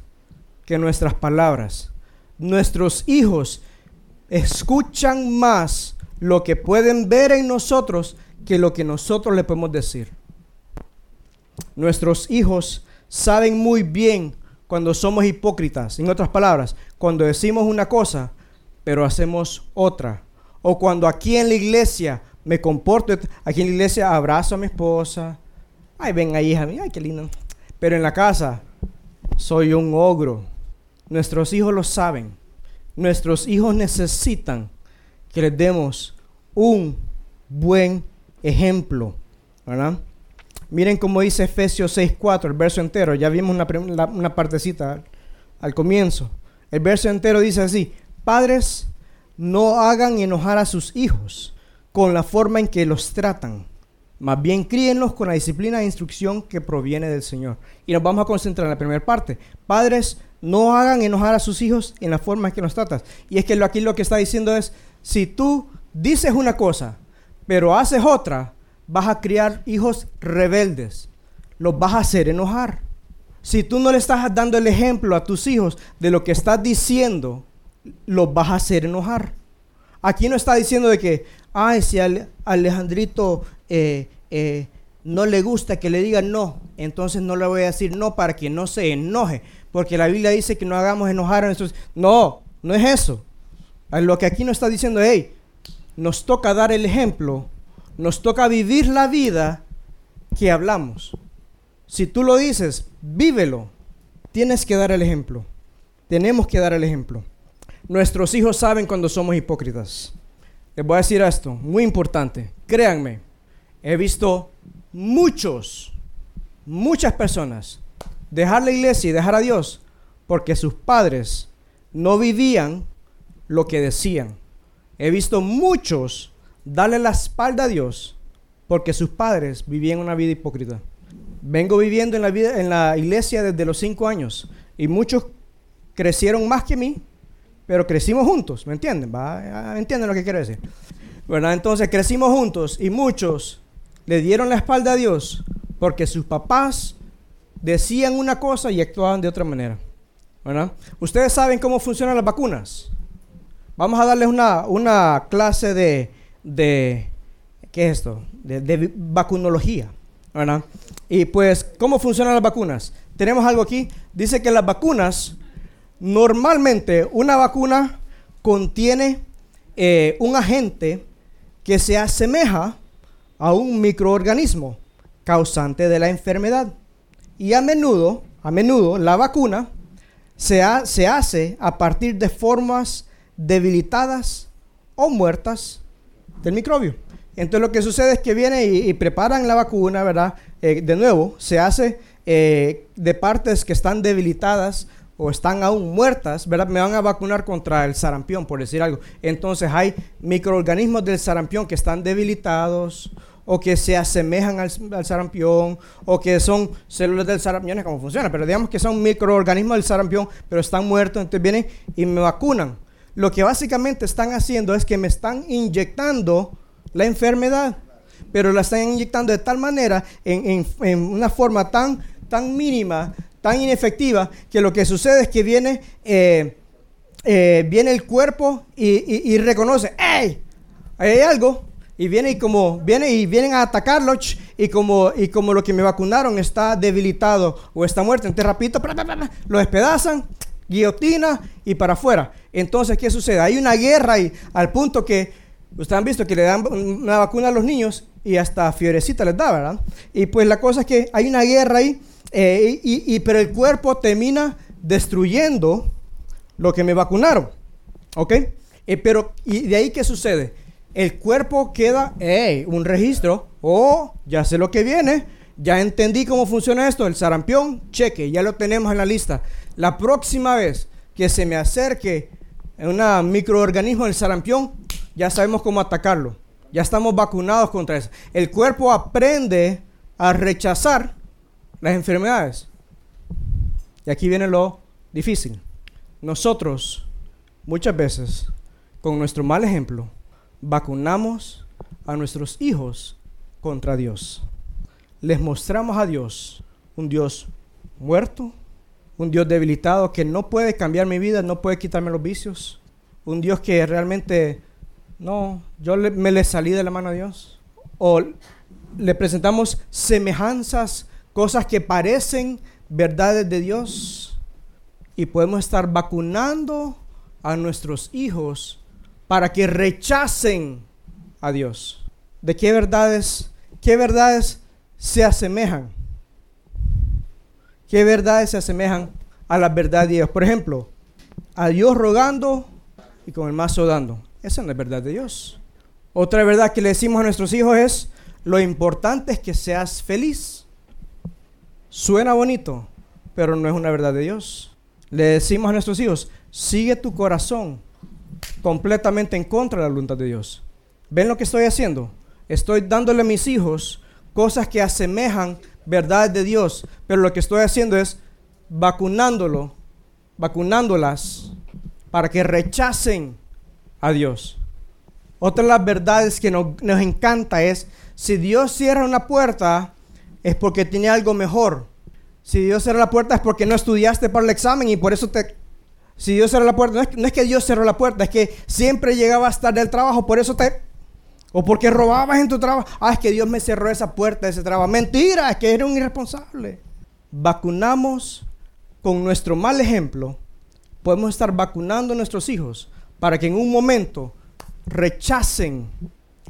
que nuestras palabras. Nuestros hijos escuchan más lo que pueden ver en nosotros que lo que nosotros le podemos decir. Nuestros hijos saben muy bien cuando somos hipócritas. En otras palabras, cuando decimos una cosa, pero hacemos otra. O cuando aquí en la iglesia me comporto, aquí en la iglesia abrazo a mi esposa. Ay, ven ahí, hija mía, ay, qué lindo. Pero en la casa soy un ogro. Nuestros hijos lo saben. Nuestros hijos necesitan que les demos un buen ejemplo, ¿verdad? Miren cómo dice Efesios 6.4, el verso entero. Ya vimos una, partecita al, comienzo. El verso entero dice así, padres, no hagan enojar a sus hijos. con la forma en que los tratan. Más bien críenlos con la disciplina e instrucción que proviene del Señor. Y nos vamos a concentrar en la primera parte. Padres, no hagan enojar a sus hijos en la forma en que los tratas. Y es que aquí lo que está diciendo es, si tú dices una cosa, pero haces otra, vas a criar hijos rebeldes. Los vas a hacer enojar. Si tú no le estás dando el ejemplo a tus hijos de lo que estás diciendo, los vas a hacer enojar. Aquí no está diciendo de que, ay, si al Alejandrito eh, eh, no le gusta que le digan no, entonces no le voy a decir no para que no se enoje, porque la Biblia dice que no hagamos enojar a nuestros... No, no es eso. Lo que aquí nos está diciendo, hey, nos toca dar el ejemplo, nos toca vivir la vida que hablamos. Si tú lo dices, vívelo. Tienes que dar el ejemplo. Tenemos que dar el ejemplo. Nuestros hijos saben cuando somos hipócritas. Les voy a decir esto, muy importante. Créanme, he visto muchos, muchas personas dejar la iglesia y dejar a Dios porque sus padres no vivían lo que decían. He visto muchos darle la espalda a Dios porque sus padres vivían una vida hipócrita. Vengo viviendo en la, iglesia desde los cinco años y muchos crecieron más que mí, pero crecimos juntos, ¿me entienden? ¿Me entienden lo que quiero decir? ¿Verdad? Entonces crecimos juntos y muchos le dieron la espalda a Dios porque sus papás decían una cosa y actuaban de otra manera. ¿verdad? Ustedes saben cómo funcionan las vacunas. Vamos a darles una, una clase de, de, ¿qué es esto? De, de vacunología. ¿verdad? Y pues, ¿cómo funcionan las vacunas? Tenemos algo aquí. Dice que las vacunas, normalmente una vacuna contiene eh, un agente que se asemeja a un microorganismo causante de la enfermedad. Y a menudo, a menudo, la vacuna se, se hace a partir de formas debilitadas o muertas del microbio. Entonces lo que sucede es que viene y, preparan la vacuna, ¿verdad? Eh, de nuevo, se hace eh, de partes que están debilitadas o están aún muertas, ¿verdad? Me van a vacunar contra el sarampión, por decir algo. Entonces hay microorganismos del sarampión que están debilitados o que se asemejan al, sarampión, o que son células del sarampión, no sé cómo funciona, pero digamos que son microorganismos del sarampión, pero están muertos, entonces vienen y me vacunan. Lo que básicamente están haciendo es que me están inyectando la enfermedad, pero la están inyectando de tal manera, en, una forma tan, tan mínima, tan inefectiva, que lo que sucede es que viene, eh, eh, viene el cuerpo y, y reconoce, ¡hey! Hay algo, y viene y como viene y vienen a atacarlo y como y como lo que me vacunaron está debilitado o está muerto, entonces rapidito lo despedazan, guillotina y para afuera. Entonces, ¿qué sucede? Hay una guerra ahí al punto que ustedes han visto que le dan una vacuna a los niños y hasta fierecita les da, ¿verdad? Y pues la cosa es que hay una guerra ahí eh, y, pero el cuerpo termina destruyendo lo que me vacunaron, ¿ok? Eh, pero y de ahí qué sucede? el cuerpo queda, hey, un registro, oh, ya sé lo que viene, ya entendí cómo funciona esto, el sarampión, cheque, ya lo tenemos en la lista. La próxima vez que se me acerque un microorganismo del sarampión, ya sabemos cómo atacarlo. Ya estamos vacunados contra eso. El cuerpo aprende a rechazar las enfermedades. Y aquí viene lo difícil. Nosotros, muchas veces, con nuestro mal ejemplo, vacunamos a nuestros hijos contra Dios. Les mostramos a Dios un Dios muerto, un Dios debilitado que no puede cambiar mi vida, no puede quitarme los vicios, un Dios que realmente, no, yo me le salí de la mano a Dios. O le presentamos semejanzas, cosas que parecen verdades de Dios y podemos estar vacunando a nuestros hijos para que rechacen a Dios. ¿De qué verdades, qué verdades se asemejan? ¿Qué verdades se asemejan a la verdad de Dios? Por ejemplo, a Dios rogando y con el mazo dando. Esa no es verdad de Dios. Otra verdad que le decimos a nuestros hijos es, lo importante es que seas feliz. Suena bonito, pero no es una verdad de Dios. Le decimos a nuestros hijos, sigue tu corazón, completamente en contra de la voluntad de Dios. ¿Ven lo que estoy haciendo? Estoy dándole a mis hijos cosas que asemejan verdades de Dios, pero lo que estoy haciendo es vacunándolo, vacunándolas para que rechacen a Dios. Otra de las verdades que nos, nos encanta es, si Dios cierra una puerta, es porque tiene algo mejor. Si Dios cierra la puerta es porque no estudiaste para el examen y por eso te... Si Dios cerró la puerta, no es, que Dios cerró la puerta, es que siempre llegabas tarde del trabajo, por eso te... O porque robabas en tu trabajo. Ah, es que Dios me cerró esa puerta, ese trabajo. Mentira, es que eres un irresponsable. Vacunamos con nuestro mal ejemplo. Podemos estar vacunando a nuestros hijos para que en un momento rechacen,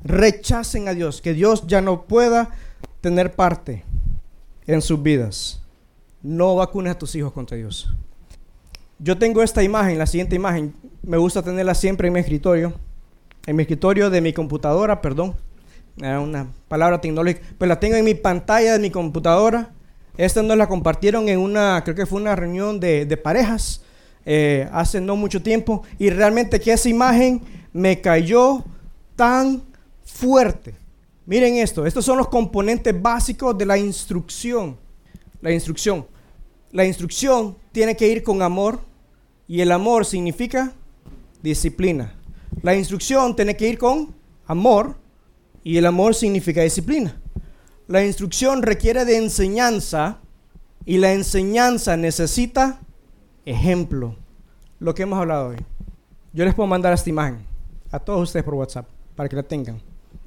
rechacen a Dios, que Dios ya no pueda tener parte en sus vidas. No vacunes a tus hijos contra Dios. Yo tengo esta imagen, la siguiente imagen, me gusta tenerla siempre en mi escritorio, en mi escritorio de mi computadora, perdón, era una palabra tecnológica, pero la tengo en mi pantalla de mi computadora. Esta nos la compartieron en una, creo que fue una reunión de, parejas eh, hace no mucho tiempo, y realmente que esa imagen me cayó tan fuerte. Miren esto, estos son los componentes básicos de la instrucción. La instrucción. La instrucción tiene que ir con amor y el amor significa disciplina. La instrucción tiene que ir con amor y el amor significa disciplina. La instrucción requiere de enseñanza y la enseñanza necesita ejemplo. Lo que hemos hablado hoy. Yo les puedo mandar esta imagen a todos ustedes por WhatsApp para que la tengan.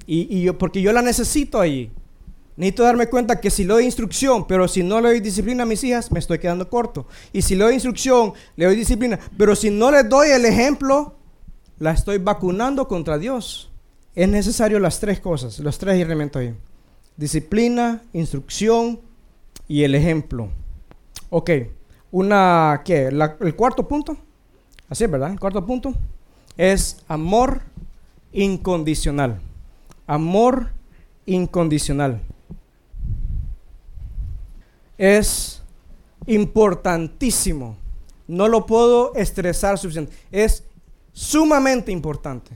Y, yo, porque yo la necesito ahí. Necesito darme cuenta que si le doy instrucción, pero si no le doy disciplina a mis hijas, me estoy quedando corto. Y si le doy instrucción, le doy disciplina, pero si no les doy el ejemplo, la estoy vacunando contra Dios. Es necesario las tres cosas, los tres elementos ahí. Disciplina, instrucción y el ejemplo. Ok, una, ¿qué? el cuarto punto. Así es, ¿verdad? El cuarto punto es amor incondicional. Amor incondicional. Es importantísimo. No lo puedo estresar suficiente. Es sumamente importante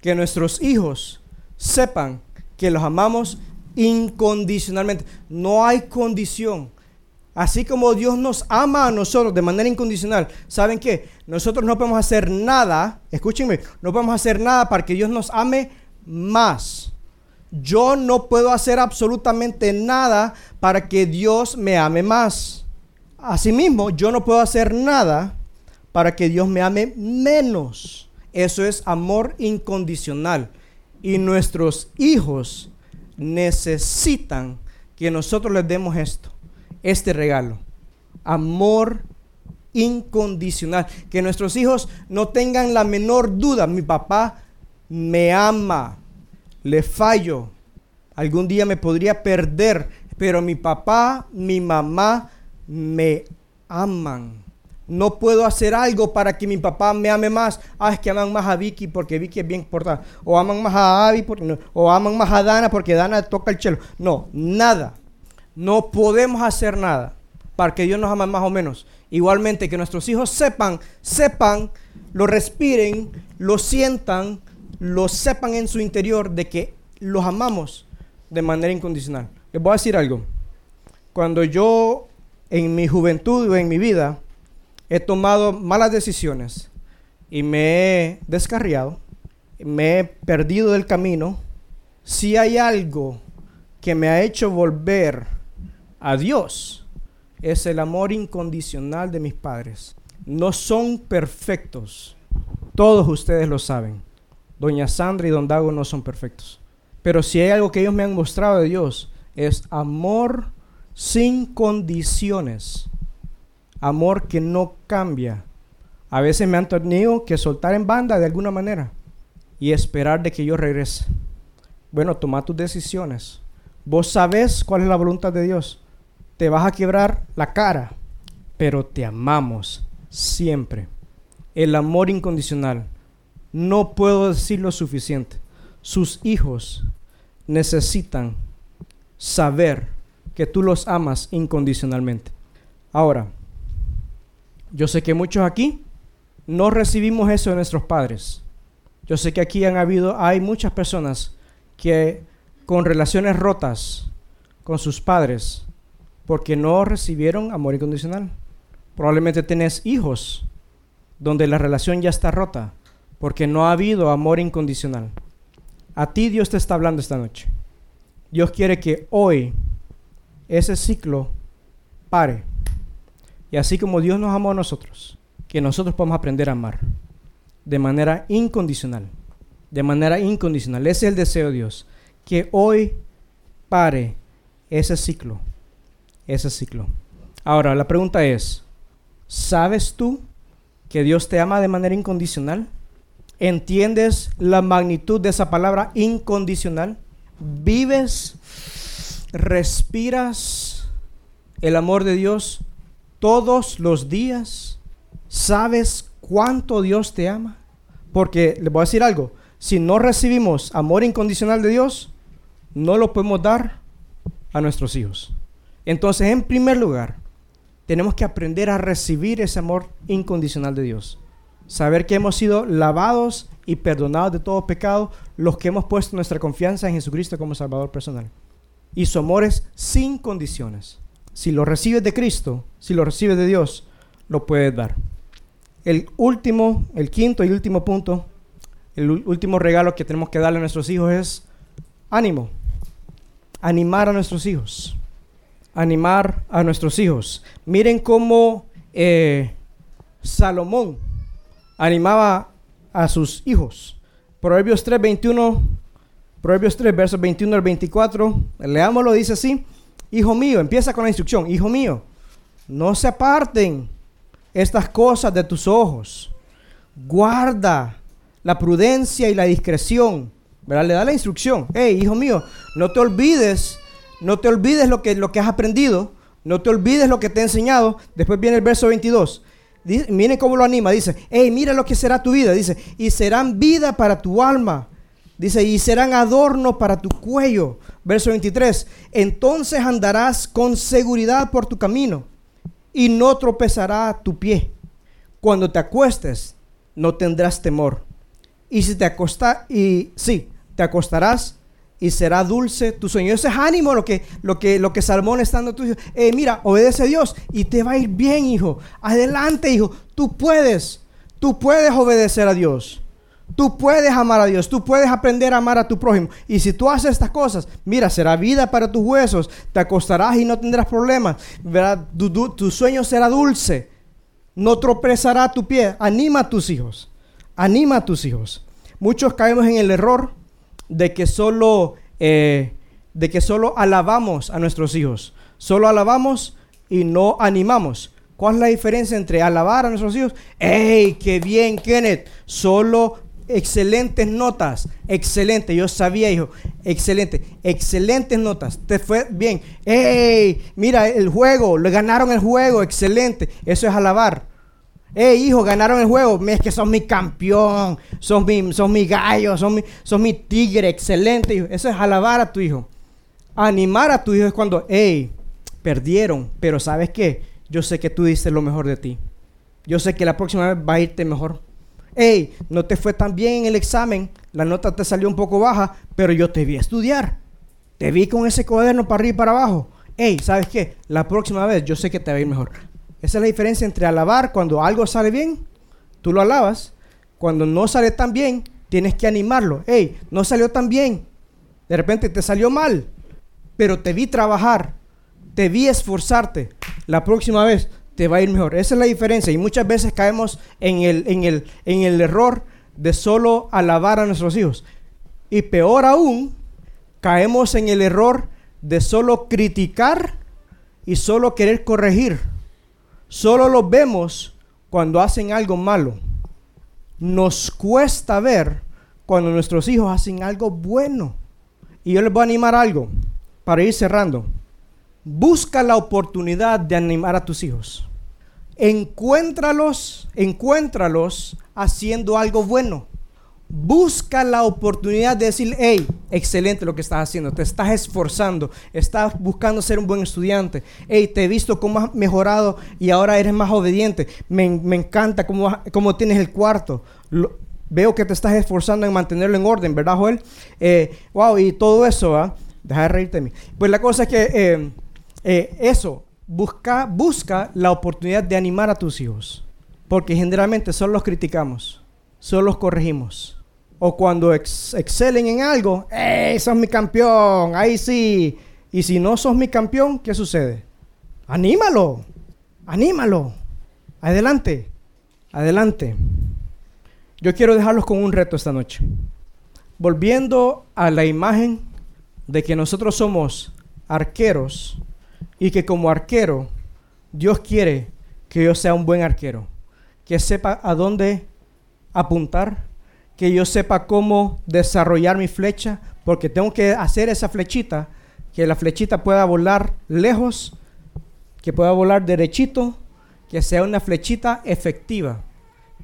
que nuestros hijos sepan que los amamos incondicionalmente. No hay condición. Así como Dios nos ama a nosotros de manera incondicional, ¿saben qué? Nosotros no podemos hacer nada, escúchenme, no podemos hacer nada para que Dios nos ame más. Yo no puedo hacer absolutamente nada para que Dios me ame más. Asimismo, yo no puedo hacer nada para que Dios me ame menos. Eso es amor incondicional. Y nuestros hijos necesitan que nosotros les demos esto, este regalo. Amor incondicional. Que nuestros hijos no tengan la menor duda. Mi papá me ama le fallo, algún día me podría perder, pero mi papá, mi mamá me aman. No puedo hacer algo para que mi papá me ame más. Ah, es que aman más a Vicky porque Vicky es bien importante. O aman más a Abby porque o aman más a Dana porque Dana toca el chelo. No, nada. No podemos hacer nada para que Dios nos ame más o menos. Igualmente que nuestros hijos sepan, sepan, lo respiren, lo sientan, lo sepan en su interior de que los amamos de manera incondicional. Les voy a decir algo. Cuando yo en mi juventud o en mi vida he tomado malas decisiones y me he descarriado, me he perdido del camino, si hay algo que me ha hecho volver a Dios, es el amor incondicional de mis padres. No son perfectos, todos ustedes lo saben Doña Sandra y Don Dago no son perfectos. Pero si hay algo que ellos me han mostrado de Dios, es amor sin condiciones. Amor que no cambia. A veces me han tenido que soltar en banda de alguna manera y esperar de que yo regrese. Bueno, toma tus decisiones. Vos sabés cuál es la voluntad de Dios. Te vas a quebrar la cara, pero te amamos siempre. El amor incondicional no puedo decir lo suficiente. Sus hijos necesitan saber que tú los amas incondicionalmente. Ahora, yo sé que muchos aquí no recibimos eso de nuestros padres. Yo sé que aquí han habido, hay muchas personas que con relaciones rotas con sus padres porque no recibieron amor incondicional. Probablemente tenés hijos donde la relación ya está rota porque no ha habido amor incondicional. A ti Dios te está hablando esta noche. Dios quiere que hoy ese ciclo pare. Y así como Dios nos amó a nosotros, que nosotros podamos aprender a amar de manera incondicional. De manera incondicional. Ese es el deseo de Dios. Que hoy pare ese ciclo. Ese ciclo. Ahora, la pregunta es, ¿sabes tú que Dios te ama de manera incondicional? ¿Entiendes la magnitud de esa palabra incondicional? ¿Vives, respiras el amor de Dios todos los días? ¿Sabes cuánto Dios te ama? Porque le voy a decir algo, si no recibimos amor incondicional de Dios, no lo podemos dar a nuestros hijos. Entonces, en primer lugar, tenemos que aprender a recibir ese amor incondicional de Dios. Saber que hemos sido lavados y perdonados de todo pecado, los que hemos puesto nuestra confianza en Jesucristo como Salvador personal. Y su amor es sin condiciones. Si lo recibes de Cristo, si lo recibes de Dios, lo puedes dar. El último, el quinto y último punto, el último regalo que tenemos que darle a nuestros hijos es ánimo. Animar a nuestros hijos. Animar a nuestros hijos. Miren cómo eh, Salomón animaba a sus hijos. Proverbios 3, 21, Proverbios 3, versos 21 al 24. Leámoslo, dice así. Hijo mío, empieza con la instrucción. Hijo mío, no se aparten estas cosas de tus ojos. Guarda la prudencia y la discreción. ¿Verdad? Le da la instrucción. Hey, hijo mío, no te olvides, no te olvides lo que, lo que has aprendido. No te olvides lo que te he enseñado. Después viene el verso 22 miren cómo lo anima. Dice, hey, mira lo que será tu vida. Dice, y serán vida para tu alma. Dice, y serán adorno para tu cuello. Verso 23. Entonces andarás con seguridad por tu camino y no tropezará tu pie. Cuando te acuestes, no tendrás temor. Y si te acostas, y sí, te acostarás y será dulce tu sueño. Ese es ánimo lo que, lo que, lo que Salmón está dando. Eh, mira, obedece a Dios y te va a ir bien, hijo. Adelante, hijo. Tú puedes. Tú puedes obedecer a Dios. Tú puedes amar a Dios, tú puedes aprender a amar a tu prójimo. Y si tú haces estas cosas, mira, será vida para tus huesos, te acostarás y no tendrás problemas. Tu, sueño será dulce, no tropezará tu pie. Anima a tus hijos, anima a tus hijos. Muchos caemos en el error de que solo, eh, de que solo alabamos a nuestros hijos. Solo alabamos y no animamos. ¿Cuál es la diferencia entre alabar a nuestros hijos? ¡Ey, qué bien, Kenneth! Solo excelentes notas. Excelente, yo sabía, hijo. Excelente, excelentes notas. Te fue bien. ¡Ey! Mira el juego, le ganaron el juego. Excelente. Eso es alabar. Hey, hijo, ganaron el juego. Es que son mi campeón. Son mi, son mi gallo. Son mi, son mi tigre. Excelente, hijo. Eso es alabar a tu hijo. Animar a tu hijo es cuando, hey, perdieron. Pero ¿sabes qué? Yo sé que tú dices lo mejor de ti. Yo sé que la próxima vez va a irte mejor. Hey, no te fue tan bien en el examen. La nota te salió un poco baja. Pero yo te vi a estudiar. Te vi con ese cuaderno para arriba y para abajo. Hey, ¿sabes qué? La próxima vez yo sé que te va a ir mejor. Esa es la diferencia entre alabar cuando algo sale bien, tú lo alabas. Cuando no sale tan bien, tienes que animarlo. Hey, no salió tan bien. De repente te salió mal, pero te vi trabajar, te vi esforzarte. La próxima vez te va a ir mejor. Esa es la diferencia. Y muchas veces caemos en el, en el, en el error de solo alabar a nuestros hijos. Y peor aún, caemos en el error de solo criticar y solo querer corregir. Solo los vemos cuando hacen algo malo. Nos cuesta ver cuando nuestros hijos hacen algo bueno. Y yo les voy a animar algo para ir cerrando. Busca la oportunidad de animar a tus hijos. Encuéntralos, encuéntralos haciendo algo bueno busca la oportunidad de decir, hey, excelente lo que estás haciendo, te estás esforzando, estás buscando ser un buen estudiante, hey, te he visto cómo has mejorado y ahora eres más obediente, me, encanta cómo, cómo, tienes el cuarto. veo que te estás esforzando en mantenerlo en orden, ¿verdad, Joel? Eh, wow, y todo eso, ¿va? Deja de reírte de mí. Pues la cosa es que eh, eh, eso, busca, busca la oportunidad de animar a tus hijos. Porque generalmente solo los criticamos, solo los corregimos. O cuando excelen en algo, ¡eh, sos mi campeón! Ahí sí. Y si no sos mi campeón, ¿qué sucede? Anímalo, anímalo. Adelante, adelante. Yo quiero dejarlos con un reto esta noche. Volviendo a la imagen de que nosotros somos arqueros y que como arquero Dios quiere que yo sea un buen arquero, que sepa a dónde apuntar, que yo sepa cómo desarrollar mi flecha, porque tengo que hacer esa flechita, que la flechita pueda volar lejos, que pueda volar derechito, que sea una flechita efectiva.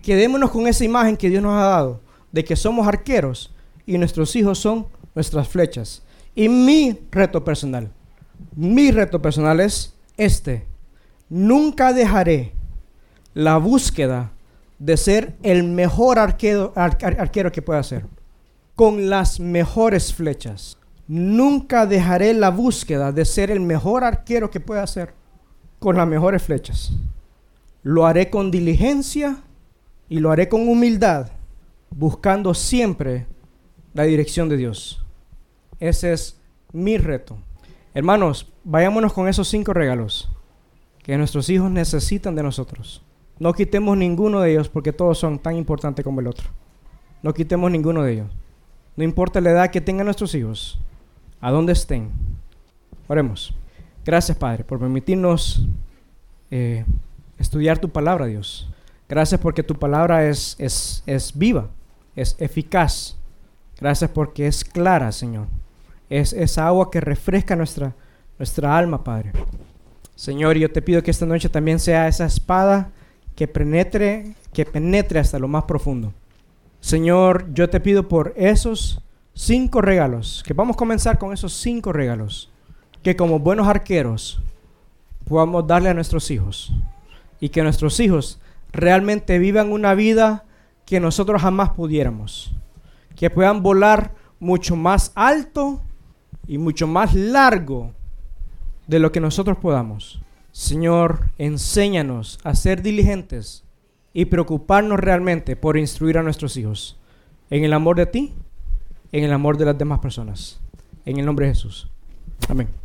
Quedémonos con esa imagen que Dios nos ha dado, de que somos arqueros y nuestros hijos son nuestras flechas. Y mi reto personal, mi reto personal es este. Nunca dejaré la búsqueda de ser el mejor arquero, arquero que pueda ser, con las mejores flechas. Nunca dejaré la búsqueda de ser el mejor arquero que pueda ser, con las mejores flechas. Lo haré con diligencia y lo haré con humildad, buscando siempre la dirección de Dios. Ese es mi reto. Hermanos, vayámonos con esos cinco regalos que nuestros hijos necesitan de nosotros. No quitemos ninguno de ellos porque todos son tan importantes como el otro. No quitemos ninguno de ellos. No importa la edad que tengan nuestros hijos, a dónde estén. Oremos. Gracias, Padre, por permitirnos eh, estudiar tu palabra, Dios. Gracias porque tu palabra es, es, es viva, es eficaz. Gracias porque es clara, Señor es esa agua que refresca nuestra, nuestra alma, Padre. Señor, yo te pido que esta noche también sea esa espada que penetre, que penetre hasta lo más profundo. Señor, yo te pido por esos cinco regalos, que vamos a comenzar con esos cinco regalos, que como buenos arqueros podamos darle a nuestros hijos y que nuestros hijos realmente vivan una vida que nosotros jamás pudiéramos, que puedan volar mucho más alto y mucho más largo de lo que nosotros podamos. Señor, enséñanos a ser diligentes y preocuparnos realmente por instruir a nuestros hijos en el amor de ti, en el amor de las demás personas. En el nombre de Jesús. Amén.